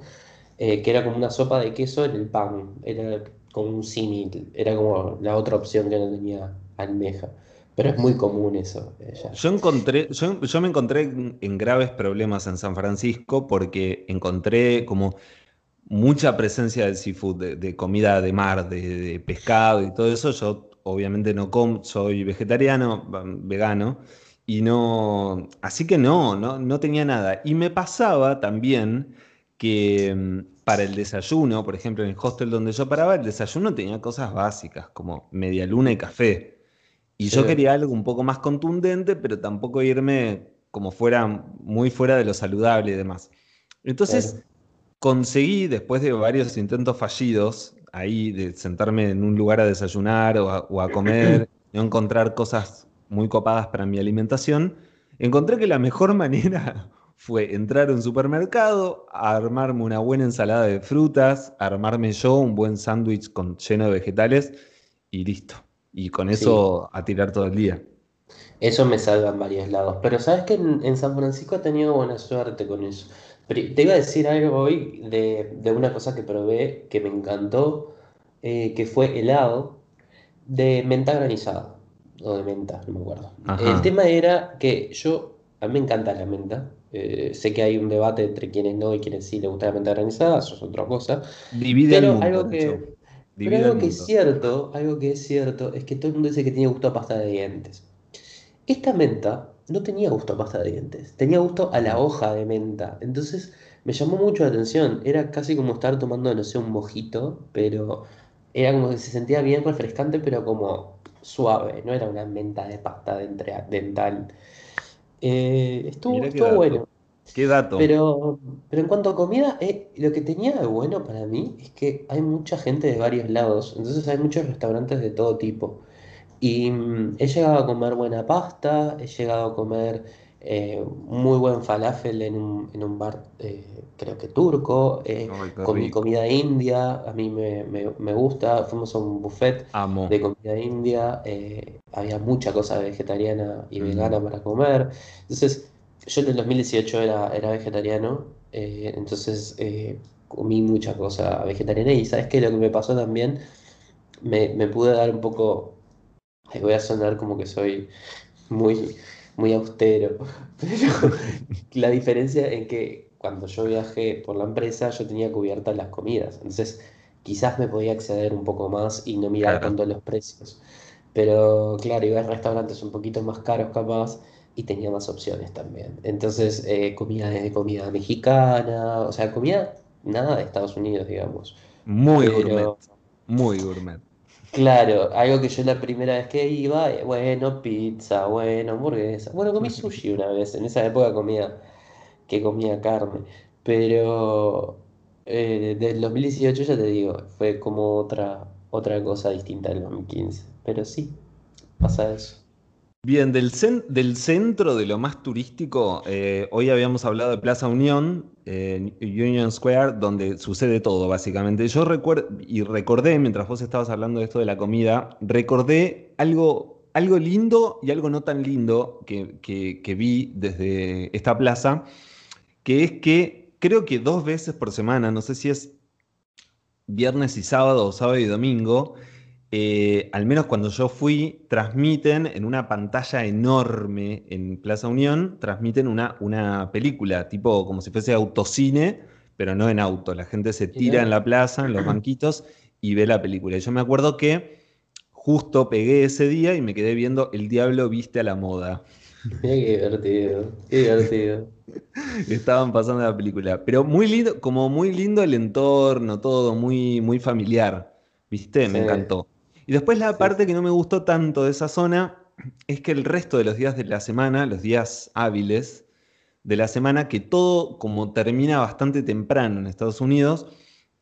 eh, que era como una sopa de queso en el pan. Era como un símil, era como la otra opción que no tenía almeja. Pero es muy común eso. Yo encontré, yo, yo me encontré en, graves problemas en San Francisco porque encontré como mucha presencia del seafood, de, de comida de mar, de, de pescado y todo eso. Yo obviamente no como, soy vegetariano, vegano, y no, así que no, no, no tenía nada. Y me pasaba también que mm, para el desayuno, por ejemplo, en el hostel donde yo paraba, el desayuno tenía cosas básicas, como media luna y café. Y yo quería algo un poco más contundente, pero tampoco irme como fuera muy fuera de lo saludable y demás. Entonces claro. conseguí, después de varios intentos fallidos, ahí de sentarme en un lugar a desayunar o a, o a comer, no encontrar cosas muy copadas para mi alimentación, encontré que la mejor manera fue entrar a un supermercado, armarme una buena ensalada de frutas, armarme yo un buen sándwich con, lleno de vegetales y listo. Y con Sí. eso a tirar todo el día. Eso me salva en varios lados. Pero sabes que en, en San Francisco he tenido buena suerte con eso. Pero te iba a decir algo hoy de, de una cosa que probé que me encantó, eh, que fue helado de menta granizada. O de menta, no me acuerdo. El tema era que yo, a mí me encanta la menta. Eh, sé que hay un debate entre quienes no y quienes sí le gusta la menta granizada, eso es otra cosa. Divide Pero mundo, algo que, pero algo que es cierto, algo que es cierto, es que todo el mundo dice que tiene gusto a pasta de dientes. Esta menta no tenía gusto a pasta de dientes, tenía gusto a la hoja de menta. Entonces me llamó mucho la atención. Era casi como estar tomando, no sé, un mojito, pero era como que se sentía bien refrescante, pero como suave. No era una menta de pasta dental. Eh, estuvo, Mirá estuvo bueno. Qué dato. Pero, pero en cuanto a comida, eh, lo que tenía de bueno para mí es que hay mucha gente de varios lados, entonces hay muchos restaurantes de todo tipo. Y mm, he llegado a comer buena pasta, he llegado a comer eh, muy buen falafel en un, en un bar, eh, creo que turco, eh, comí comida india, a mí me, me- me gusta, fuimos a un buffet Amo. de comida india, eh, había mucha cosa vegetariana y vegana Mm. para comer. Entonces, yo en el 2018 era, era vegetariano, eh, entonces eh, comí mucha cosa vegetariana y sabes que lo que me pasó también, me, me pude dar un poco, voy a sonar como que soy muy, muy austero, pero la diferencia en que cuando yo viajé por la empresa yo tenía cubiertas las comidas, entonces quizás me podía acceder un poco más y no mirar Claro. tanto los precios. Pero claro, iba a restaurantes un poquito más caros capaz y tenía más opciones también. Entonces, eh, comida desde comida mexicana, o sea, comida nada de Estados Unidos, digamos. Muy gourmet, Pero muy gourmet. Claro, algo que yo la primera vez que iba, eh, bueno, pizza, bueno, hamburguesa. Bueno, comí sushi una vez, en esa época comía, que comía carne. Pero eh, del 2018 ya te digo, fue como otra, otra cosa distinta del 2015. Pero sí, pasa eso. Bien, del, del centro de lo más turístico, eh, hoy habíamos hablado de Plaza Unión, eh, Union Square, donde sucede todo, básicamente. Yo recuerdo, y recordé, mientras vos estabas hablando de esto de la comida, recordé algo, algo lindo y algo no tan lindo que, que- que vi desde esta plaza, que es que creo que dos veces por semana, no sé si es viernes y sábado o sábado y domingo, eh, al menos cuando yo fui, transmiten en una pantalla enorme en Plaza Unión, transmiten una, una película, tipo como si fuese autocine, pero no en auto. La gente se tira en la plaza, en los banquitos, y ve la película. Y yo me acuerdo que justo pegué ese día y me quedé viendo El Diablo Viste a la Moda. Mira qué divertido, qué divertido. Estaban pasando la película. Pero muy lindo, como muy lindo el entorno, todo muy, muy familiar. ¿Viste? Me encantó. Y después la sí. parte que no me gustó tanto de esa zona es que el resto de los días de la semana, los días hábiles de la semana, que todo como termina bastante temprano en Estados Unidos,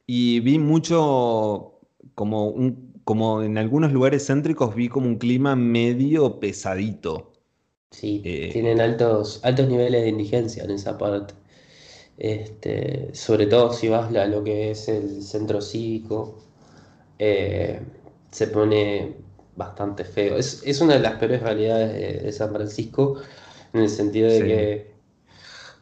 y vi mucho, como, un, como en algunos lugares céntricos, vi como un clima medio pesadito. Sí, Eh, tienen altos, altos niveles de indigencia en esa parte. Este, sobre todo si vas a lo que es el centro cívico, eh, se pone bastante feo. Es, es una de las peores realidades de, de San Francisco, en el sentido de sí. que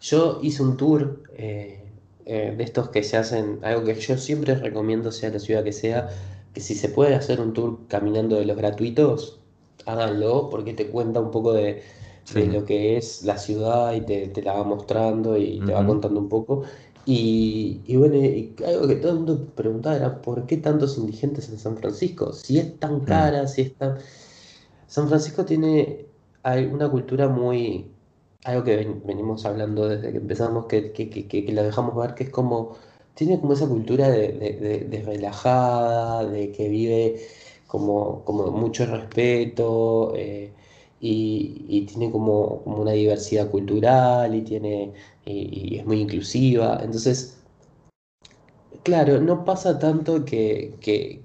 yo hice un tour eh, eh, de estos que se hacen, algo que yo siempre recomiendo, sea la ciudad que sea, que si se puede hacer un tour caminando de los gratuitos, háganlo, porque te cuenta un poco de, lo que es la ciudad y te, te la va mostrando y te va contando un poco. Y, y bueno, y algo que todo el mundo preguntaba era, ¿por qué tantos indigentes en San Francisco? Si es tan Mm, cara, si es tan... San Francisco tiene hay una cultura muy, algo que ven- venimos hablando desde que empezamos, que, que, que, que- que la dejamos ver, que es como, tiene como esa cultura de, de, de- de relajada, de que vive como, como mucho respeto, eh, y, y tiene como, como una diversidad cultural, y tiene, y, y es muy inclusiva. Entonces, claro, no pasa tanto que, que,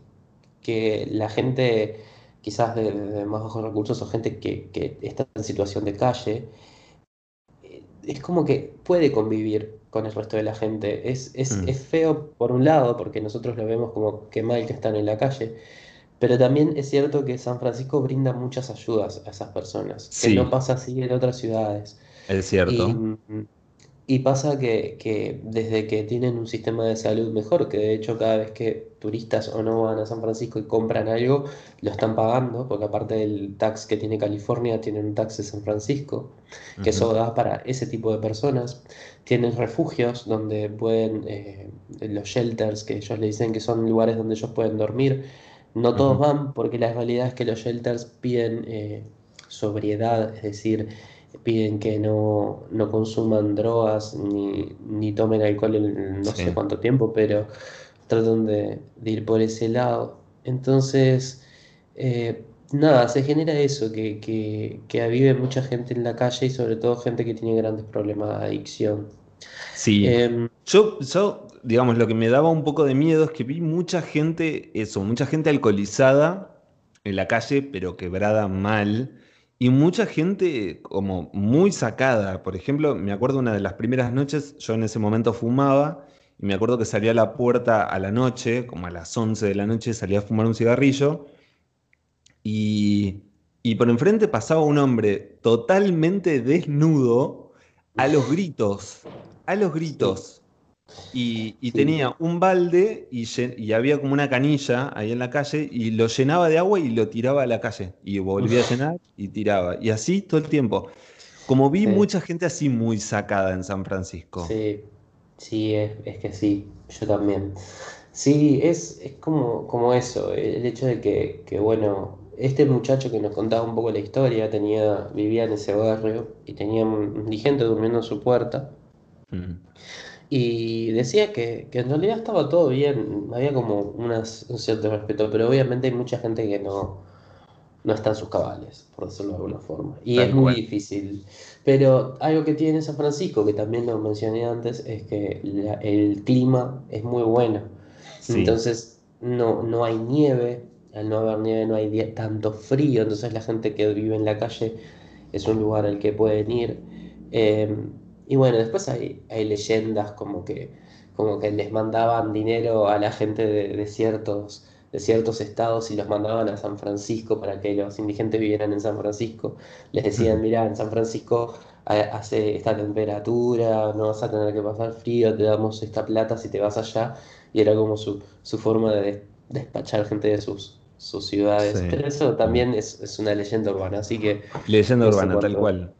que la gente quizás de, de más bajos recursos o gente que, que está en situación de calle, eh, es como que puede convivir con el resto de la gente. Es, es, mm. es feo por un lado, porque nosotros lo vemos como que mal que están en la calle, pero también es cierto que San Francisco brinda muchas ayudas a esas personas, que no pasa así en otras ciudades. es cierto. y pasa que, que desde que tienen un sistema de salud mejor, que de hecho cada vez que turistas o no van a San Francisco y compran algo, lo están pagando, porque aparte del tax que tiene California, tienen un tax de San Francisco, que Ujú, eso da para ese tipo de personas. Tienen refugios donde pueden, eh, los shelters, que ellos le dicen que son lugares donde ellos pueden dormir. No todos van porque la realidad es que los shelters piden eh, sobriedad, es decir, piden que no, no consuman drogas ni, ni tomen alcohol en no sé cuánto tiempo, pero tratan de, de ir por ese lado. Entonces, eh, nada, se genera eso, que, que, que vive mucha gente en la calle y sobre todo gente que tiene grandes problemas de adicción. Sí. Em, Yo, yo, digamos, lo que me daba un poco de miedo es que vi mucha gente, eso, mucha gente alcoholizada en la calle, pero quebrada mal, y mucha gente como muy sacada. Por ejemplo, me acuerdo una de las primeras noches, yo en ese momento fumaba, y me acuerdo que salía a la puerta a la noche, como a las 11 de la noche, salía a fumar un cigarrillo, y, y por enfrente pasaba un hombre totalmente desnudo, a los gritos, a los gritos. Y, tenía un balde y, había como una canilla ahí en la calle y lo llenaba de agua y lo tiraba a la calle. Y volvía a llenar y tiraba. Y así todo el tiempo. Como vi mucha gente así muy sacada en San Francisco. Sí, sí, es, que sí, yo también. Sí, es, es como, como eso, el hecho de que, que, bueno, este muchacho que nos contaba un poco la historia, tenía, vivía en ese barrio y tenía un indigente durmiendo en su puerta. Mm. Y decía que, en realidad estaba todo bien, había como unas, un cierto respeto, pero obviamente hay mucha gente que no, no está en sus cabales, por decirlo de alguna forma. Y es muy difícil. Pero algo que tiene San Francisco, que también lo mencioné antes, es que el clima es muy bueno. Entonces no, no hay nieve, al no haber nieve no hay tanto frío, entonces la gente que vive en la calle es un lugar al que pueden ir. Em, y bueno, después hay, hay leyendas como que, como que les mandaban dinero a la gente de, ciertos, de ciertos estados y los mandaban a San Francisco para que los indigentes vivieran en San Francisco. Les decían, mira, en San Francisco hace esta temperatura, no vas a tener que pasar frío, te damos esta plata si te vas allá. Y era como su, forma de despachar gente de sus, sus ciudades. Pero eso también es, es, una leyenda urbana, así que... Leyenda urbana, tal cual.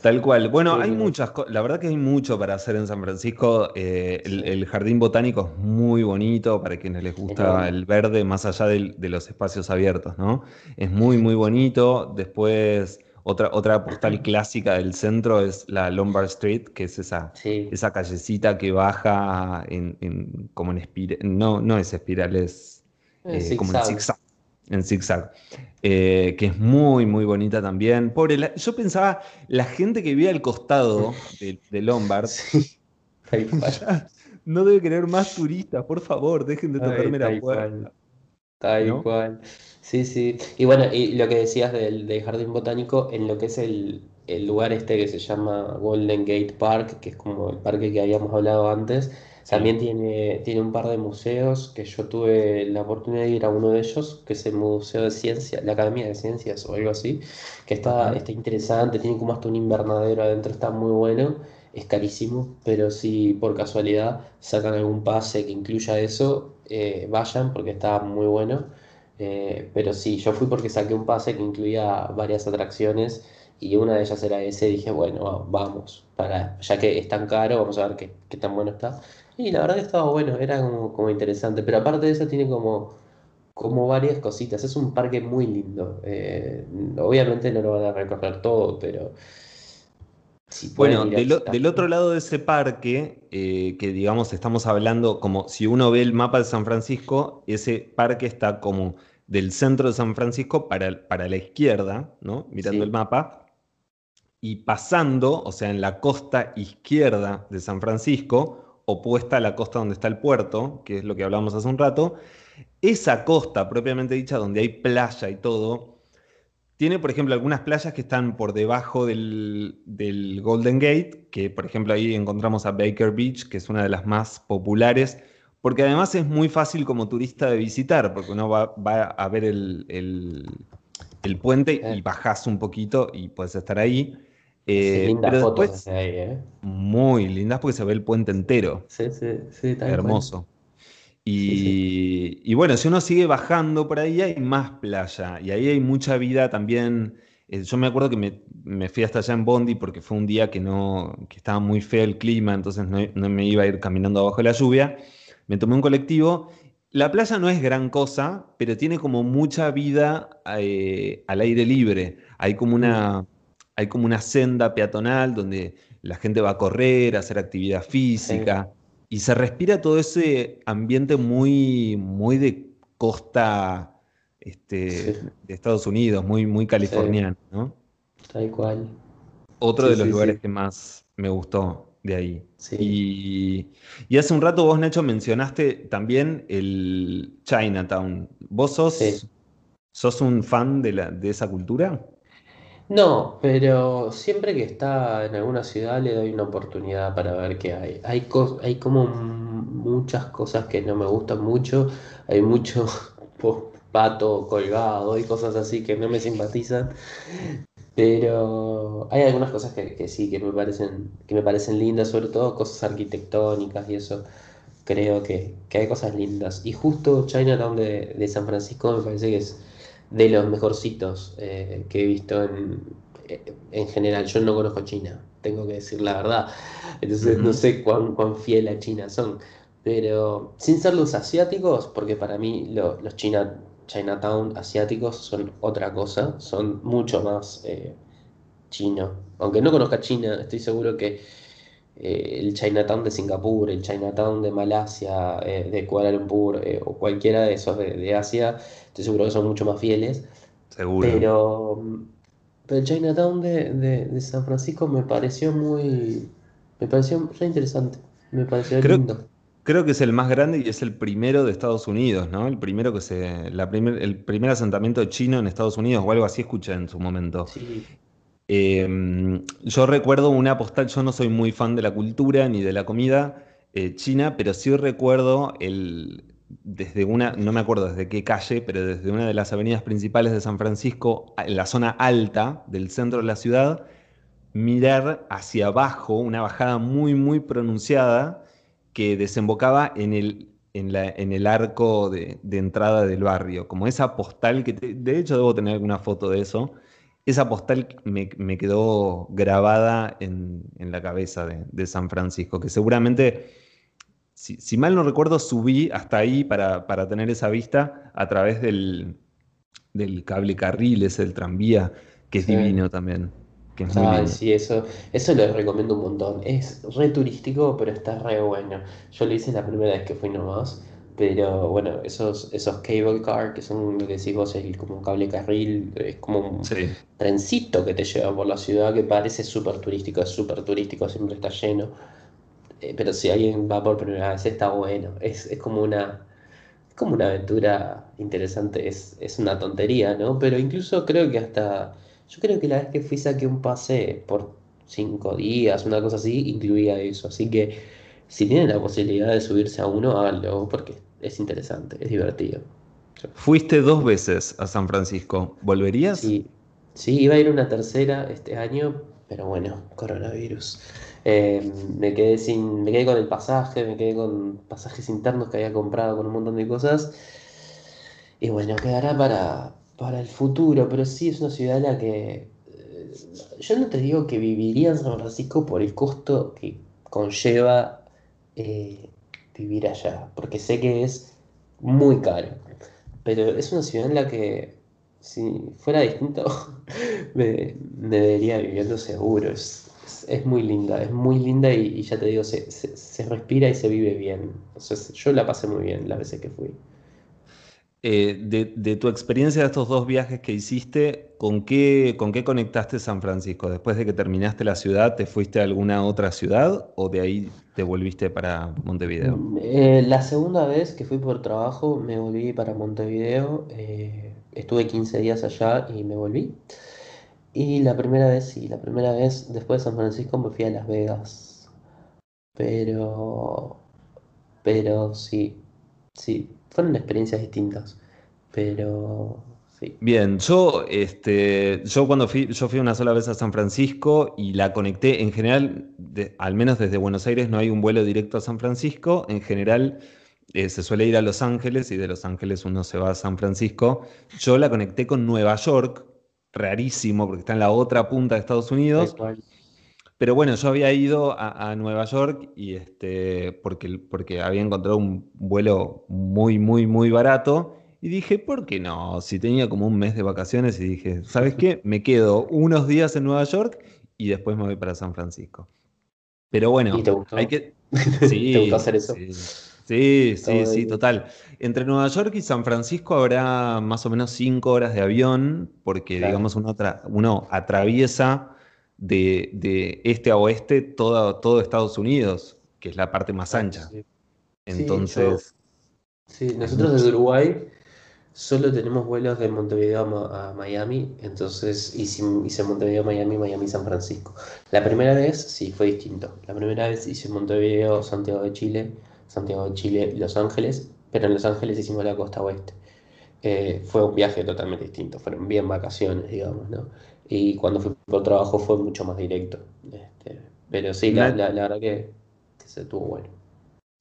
Tal cual. Bueno, hay muchas cosas. La verdad que hay mucho para hacer en San Francisco. Eh, el, jardín botánico es muy bonito para quienes les gusta el verde, más allá de, los espacios abiertos, ¿no? Es muy, muy bonito. Después, otra, otra postal clásica del centro es la Lombard Street, que es esa, esa callecita que baja en, como en espiral. No, no es espiral, es eh, como en zigzag en zigzag, eh, que es muy, muy bonita también. Pobre, yo pensaba, la gente que vive al costado de, Lombard, no debe querer más turistas, por favor, dejen de tocarme la puerta. Tal cual. Sí, sí. Y bueno, y lo que decías del, jardín botánico, en lo que es el, el lugar este que se llama Golden Gate Park, que es como el parque que habíamos hablado antes, también tiene, tiene un par de museos que yo tuve la oportunidad de ir a uno de ellos, que es el Museo de Ciencias, la Academia de Ciencias o algo así, que está, está interesante, tiene como hasta un invernadero adentro, está muy bueno, es carísimo, pero si por casualidad sacan algún pase que incluya eso, eh, vayan porque está muy bueno. Eh, pero sí, yo fui porque saqué un pase que incluía varias atracciones y una de ellas era ese, dije, bueno, vamos, para, ya que es tan caro, vamos a ver qué, qué tan bueno está. Y la verdad que estaba bueno, era como, interesante. Pero aparte de eso tiene como, como varias cositas. Es un parque muy lindo. Eh, obviamente no lo van a recorrer todo, pero... bueno, del, otro lado de ese parque, eh, que digamos estamos hablando como si uno ve el mapa de San Francisco, ese parque está como del centro de San Francisco para, para la izquierda, ¿no? Mirando el mapa. Y pasando, o sea, en la costa izquierda de San Francisco, opuesta a la costa donde está el puerto, que es lo que hablamos hace un rato, esa costa propiamente dicha, donde hay playa y todo, tiene, por ejemplo, algunas playas que están por debajo del, Golden Gate, que por ejemplo ahí encontramos a Baker Beach, que es una de las más populares, porque además es muy fácil como turista de visitar, porque uno va, a ver el, el puente y bajas un poquito y puedes estar ahí. Eh, lindas fotos ahí, ¿eh? Muy lindas porque se ve el puente entero. Sí, sí, sí. Hermoso. Y, bueno, si uno sigue bajando por ahí hay más playa y ahí hay mucha vida también. Eh, yo me acuerdo que me, fui hasta allá en Bondi porque fue un día que, no, que estaba muy feo el clima, entonces no, me iba a ir caminando abajo de la lluvia. Me tomé un colectivo. La playa no es gran cosa, pero tiene como mucha vida eh, al aire libre. Hay como una, hay como una senda peatonal donde la gente va a correr, a hacer actividad física, y se respira todo ese ambiente muy, muy de costa este, de Estados Unidos, muy, muy californiano, ¿no? Tal cual. Otro de los lugares que más me gustó de ahí. Y, y, hace un rato vos, Nacho, mencionaste también el Chinatown. ¿Vos sos, sos un fan de, la, de esa cultura? No, pero siempre que está en alguna ciudad le doy una oportunidad para ver qué hay. Hay, hay como muchas cosas que no me gustan mucho, hay mucho pato colgado y cosas así que no me simpatizan. Pero hay algunas cosas que, que sí, que me parecen, que me parecen lindas, sobre todo cosas arquitectónicas y eso. Creo que, que hay cosas lindas. Y justo Chinatown de, de San Francisco me parece que es de los mejorcitos eh, que he visto en, eh, en general. Yo no conozco China, tengo que decir la verdad. Entonces no sé cuán, cuán fiel a China son. Pero sin ser los asiáticos, porque para mí lo- los China, Chinatown asiáticos son otra cosa, son mucho más eh, chino. Aunque no conozca China, estoy seguro que eh, el Chinatown de Singapur, el Chinatown de Malasia, eh, de Kuala Lumpur eh, o cualquiera de esos de, de Asia, estoy seguro que son mucho más fieles. Seguro. Pero, pero el Chinatown de, de, de San Francisco me pareció muy, me pareció re interesante, me pareció Creo, lindo. creo que es el más grande y es el primero de Estados Unidos, ¿no? El primero que se, la primer- el primer asentamiento chino en Estados Unidos o algo así escuché en su momento. Sí, Eh, yo recuerdo una postal, yo no soy muy fan de la cultura ni de la comida eh, china, pero sí recuerdo el, desde una, no me acuerdo desde qué calle, pero desde una de las avenidas principales de San Francisco, en la zona alta del centro de la ciudad, mirar hacia abajo, una bajada muy, muy pronunciada que desembocaba en el, en la- en el arco de, entrada del barrio, como esa postal que, de hecho, debo tener alguna foto de eso. Esa postal me, me quedó grabada en, en la cabeza de, de San Francisco, que seguramente, si, si mal no recuerdo, subí hasta ahí para, para tener esa vista a través del, del cable carril, ese del tranvía, que es sí. divino también, que es Ay, sí, eso, eso lo recomiendo un montón. Es re turístico, pero está re bueno. Yo lo hice la primera vez que fui nomás, pero bueno, esos, esos cable car, que son lo que decís vos, el, como un cable carril, es como un Sí. trencito que te lleva por la ciudad que parece súper turístico, es súper turístico, siempre está lleno. Eh, pero si alguien va por primera vez, está bueno. Es, es como una, es como una aventura interesante, es, es una tontería, ¿no? Pero incluso creo que hasta, yo creo que la vez que fui saqué un pase por cinco días, una cosa así, incluía eso. Así que si tienen la posibilidad de subirse a uno, háganlo, porque es interesante, es divertido. Fuiste dos veces a San Francisco. ¿Volverías? Sí, sí, iba a ir una tercera este año, pero bueno, coronavirus. Eh, me quedé sin, me quedé con el pasaje, me quedé con pasajes internos que había comprado con un montón de cosas. Y bueno, quedará para, para el futuro, pero sí es una ciudad en la que eh, yo no te digo que viviría en San Francisco por el costo que conlleva eh, vivir allá, porque sé que es muy caro, pero es una ciudad en la que si fuera distinto me, me vería viviendo seguro. Es, es, muy linda, es muy linda y, ya te digo, se, se, respira y se vive bien. Yo la pasé muy bien las veces que fui. Eh, de, tu experiencia de estos dos viajes que hiciste, ¿con qué, con qué conectaste San Francisco? Después de que terminaste la ciudad, ¿te fuiste a alguna otra ciudad o de ahí te volviste para Montevideo? Mm, eh, la segunda vez que fui por trabajo me volví para Montevideo, eh, estuve 15 días allá y me volví. Y la primera vez, sí, la primera vez después de San Francisco me fui a Las Vegas. Pero, pero sí, sí, fueron experiencias distintas. Pero sí, Bien, yo, este, yo cuando fui, yo fui una sola vez a San Francisco y la conecté, en general, de- al menos desde Buenos Aires no hay un vuelo directo a San Francisco, en general eh, se suele ir a Los Ángeles y de Los Ángeles uno se va a San Francisco. Yo la conecté con Nueva York, rarísimo porque está en la otra punta de Estados Unidos. Pero bueno, yo había ido a, a Nueva York y este, porque, porque había encontrado un vuelo muy, muy, muy barato. Y dije, ¿por qué no? Si tenía como un mes de vacaciones y dije, ¿sabes qué? Me quedo unos días en Nueva York y después me voy para San Francisco. Pero ¿Y bueno, te hay gustó? que... ¿Te gustó Sí, hacer eso? sí, sí, sí, sí, total. Entre Nueva York y San Francisco habrá más o menos cinco horas de avión, porque Claro. digamos uno, uno atraviesa de, de este a oeste todo, todo Estados Unidos, que es la parte más ancha. sí. Sí, yo, Entonces, sí, nosotros desde Uruguay solo tenemos vuelos de Montevideo a, Miami, entonces hice, hice Montevideo, Miami, Miami, San Francisco. La primera vez sí fue distinto. La primera vez hice Montevideo, Santiago de Chile, Santiago de Chile, Los Ángeles, pero en Los Ángeles hicimos la costa oeste. Eh, fue un viaje totalmente distinto, fueron bien vacaciones, digamos, ¿no? Y cuando fui por trabajo fue mucho más directo. Este, pero sí, la, verdad que, se tuvo bueno.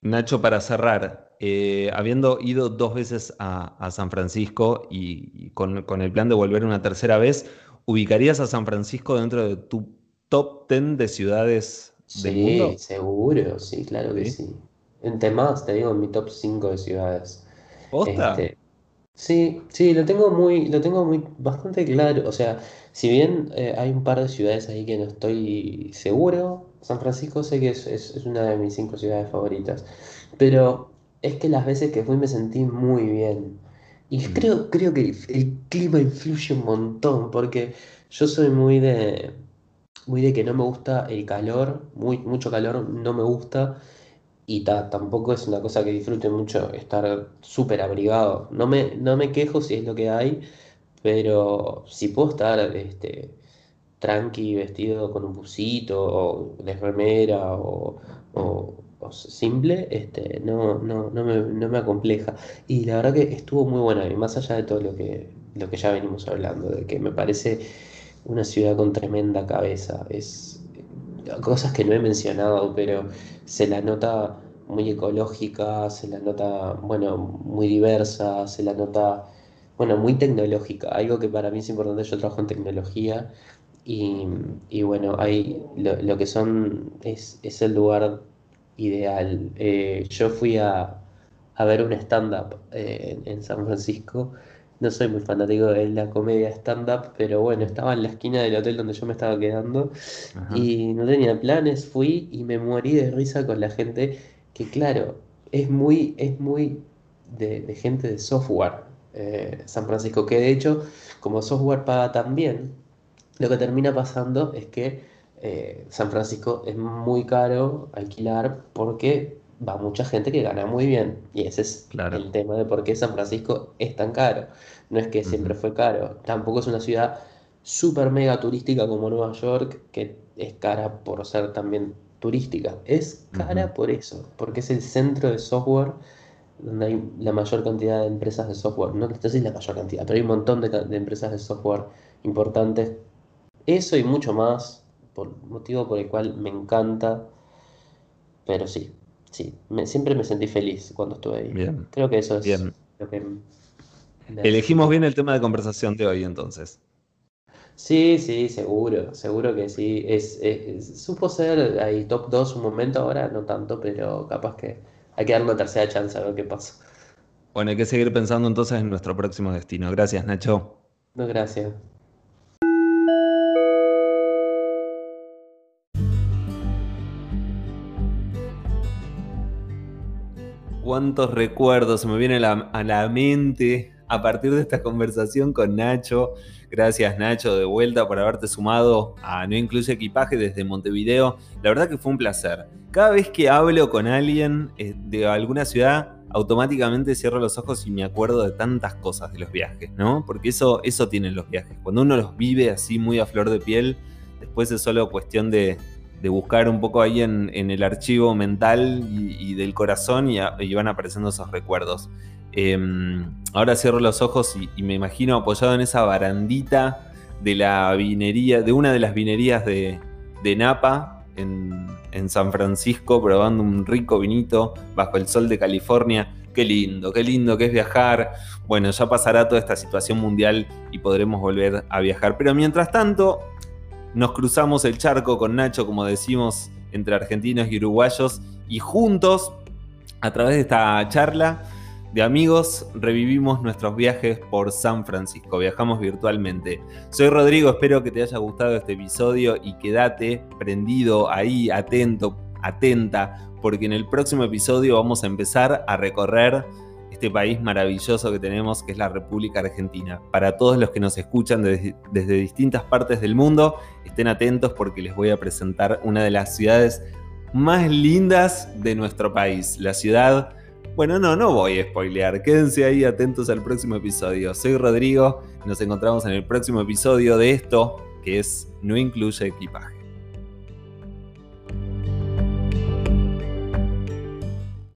Nacho, para cerrar, eh, habiendo ido dos veces a, San Francisco y, con, el plan de volver una tercera vez, ¿ubicarías a San Francisco dentro de tu top 10 de ciudades del mundo? Sí, seguro, sí, claro que sí. En temas, te digo, en mi top 5 de ciudades. Este, sí, sí, lo tengo muy, lo tengo muy bastante claro. O sea, si bien eh, hay un par de ciudades ahí que no estoy seguro, San Francisco sé que es, una de mis cinco ciudades favoritas. Pero es que las veces que fui me sentí muy bien. Y mm. creo, creo que el clima influye un montón, porque yo soy muy de, muy de que no me gusta el calor, muy, mucho calor no me gusta. Y tampoco es una cosa que disfrute mucho estar súper abrigado. No me, no me quejo si es lo que hay, pero si puedo estar este, tranqui, vestido con un busito, o de remera, o, simple, este, no, no, no, me, no me acompleja. Y la verdad que estuvo muy buena, y más allá de todo lo que, lo que ya venimos hablando, de que me parece una ciudad con tremenda cabeza. Es cosas que no he mencionado, pero se la nota muy ecológica, se la nota, bueno, muy diversa, se la nota, bueno, muy tecnológica. Algo que para mí es importante, yo trabajo en tecnología y, bueno, hay lo, que son, es, el lugar ideal. Eh, yo fui a, ver un stand-up eh, en San Francisco no soy muy fanático de la comedia stand-up, pero bueno, estaba en la esquina del hotel donde yo me estaba quedando y no tenía planes, fui y me morí de risa con la gente que claro, es muy, es muy de, gente de software eh, San Francisco, que de hecho como software paga tan bien, lo que termina pasando es que eh, San Francisco es muy caro alquilar porque va mucha gente que gana muy bien. Y ese es el tema de por qué San Francisco es tan caro. No es que siempre fue caro. Tampoco es una ciudad súper mega turística como Nueva York, que es cara por ser también turística. Es cara por eso, porque es el centro de software donde hay la mayor cantidad de empresas de software. No, sé si la mayor cantidad, pero hay un montón de, de empresas de software importantes. Eso y mucho más, por motivo por el cual me encanta. Pero sí, sí, siempre me sentí feliz cuando estuve ahí. Bien. Creo que eso es lo que... Elegimos bien el tema de conversación de hoy entonces. Sí, sí, seguro, seguro que sí. Es, supo ser ahí top 2 un momento, ahora no tanto, pero capaz que hay que darle una tercera chance a ver qué pasa. Bueno, hay que seguir pensando entonces en nuestro próximo destino. Gracias, Nacho. No, gracias. cuántos recuerdos se me vienen a la, mente a partir de esta conversación con Nacho. Gracias Nacho de vuelta por haberte sumado a No Incluye Equipaje desde Montevideo. La verdad que fue un placer. Cada vez que hablo con alguien eh, de alguna ciudad, automáticamente cierro los ojos y me acuerdo de tantas cosas de los viajes, ¿no? Porque eso, eso tienen los viajes. Cuando uno los vive así muy a flor de piel, después es solo cuestión de, de buscar un poco ahí en, el archivo mental y, del corazón y, van apareciendo esos recuerdos. Em, ahora cierro los ojos y, me imagino apoyado en esa barandita de la vinería, de una de las vinerías de, Napa en, en, San Francisco, probando un rico vinito bajo el sol de California. Qué lindo, qué lindo que es viajar. Bueno, ya pasará toda esta situación mundial y podremos volver a viajar. Pero mientras tanto, nos cruzamos el charco con Nacho, como decimos, entre argentinos y uruguayos, y juntos, a través de esta charla de amigos, revivimos nuestros viajes por San Francisco, viajamos virtualmente. Soy Rodrigo, espero que te haya gustado este episodio y quédate prendido ahí, atento, atenta, porque en el próximo episodio vamos a empezar a recorrer este país maravilloso que tenemos, que es la República Argentina. Para todos los que nos escuchan desde, distintas partes del mundo, estén atentos porque les voy a presentar una de las ciudades más lindas de nuestro país. La ciudad... Bueno, no, no voy a spoilear. Quédense ahí atentos al próximo episodio. Soy Rodrigo. Nos encontramos en el próximo episodio de esto que es No Incluye Equipaje.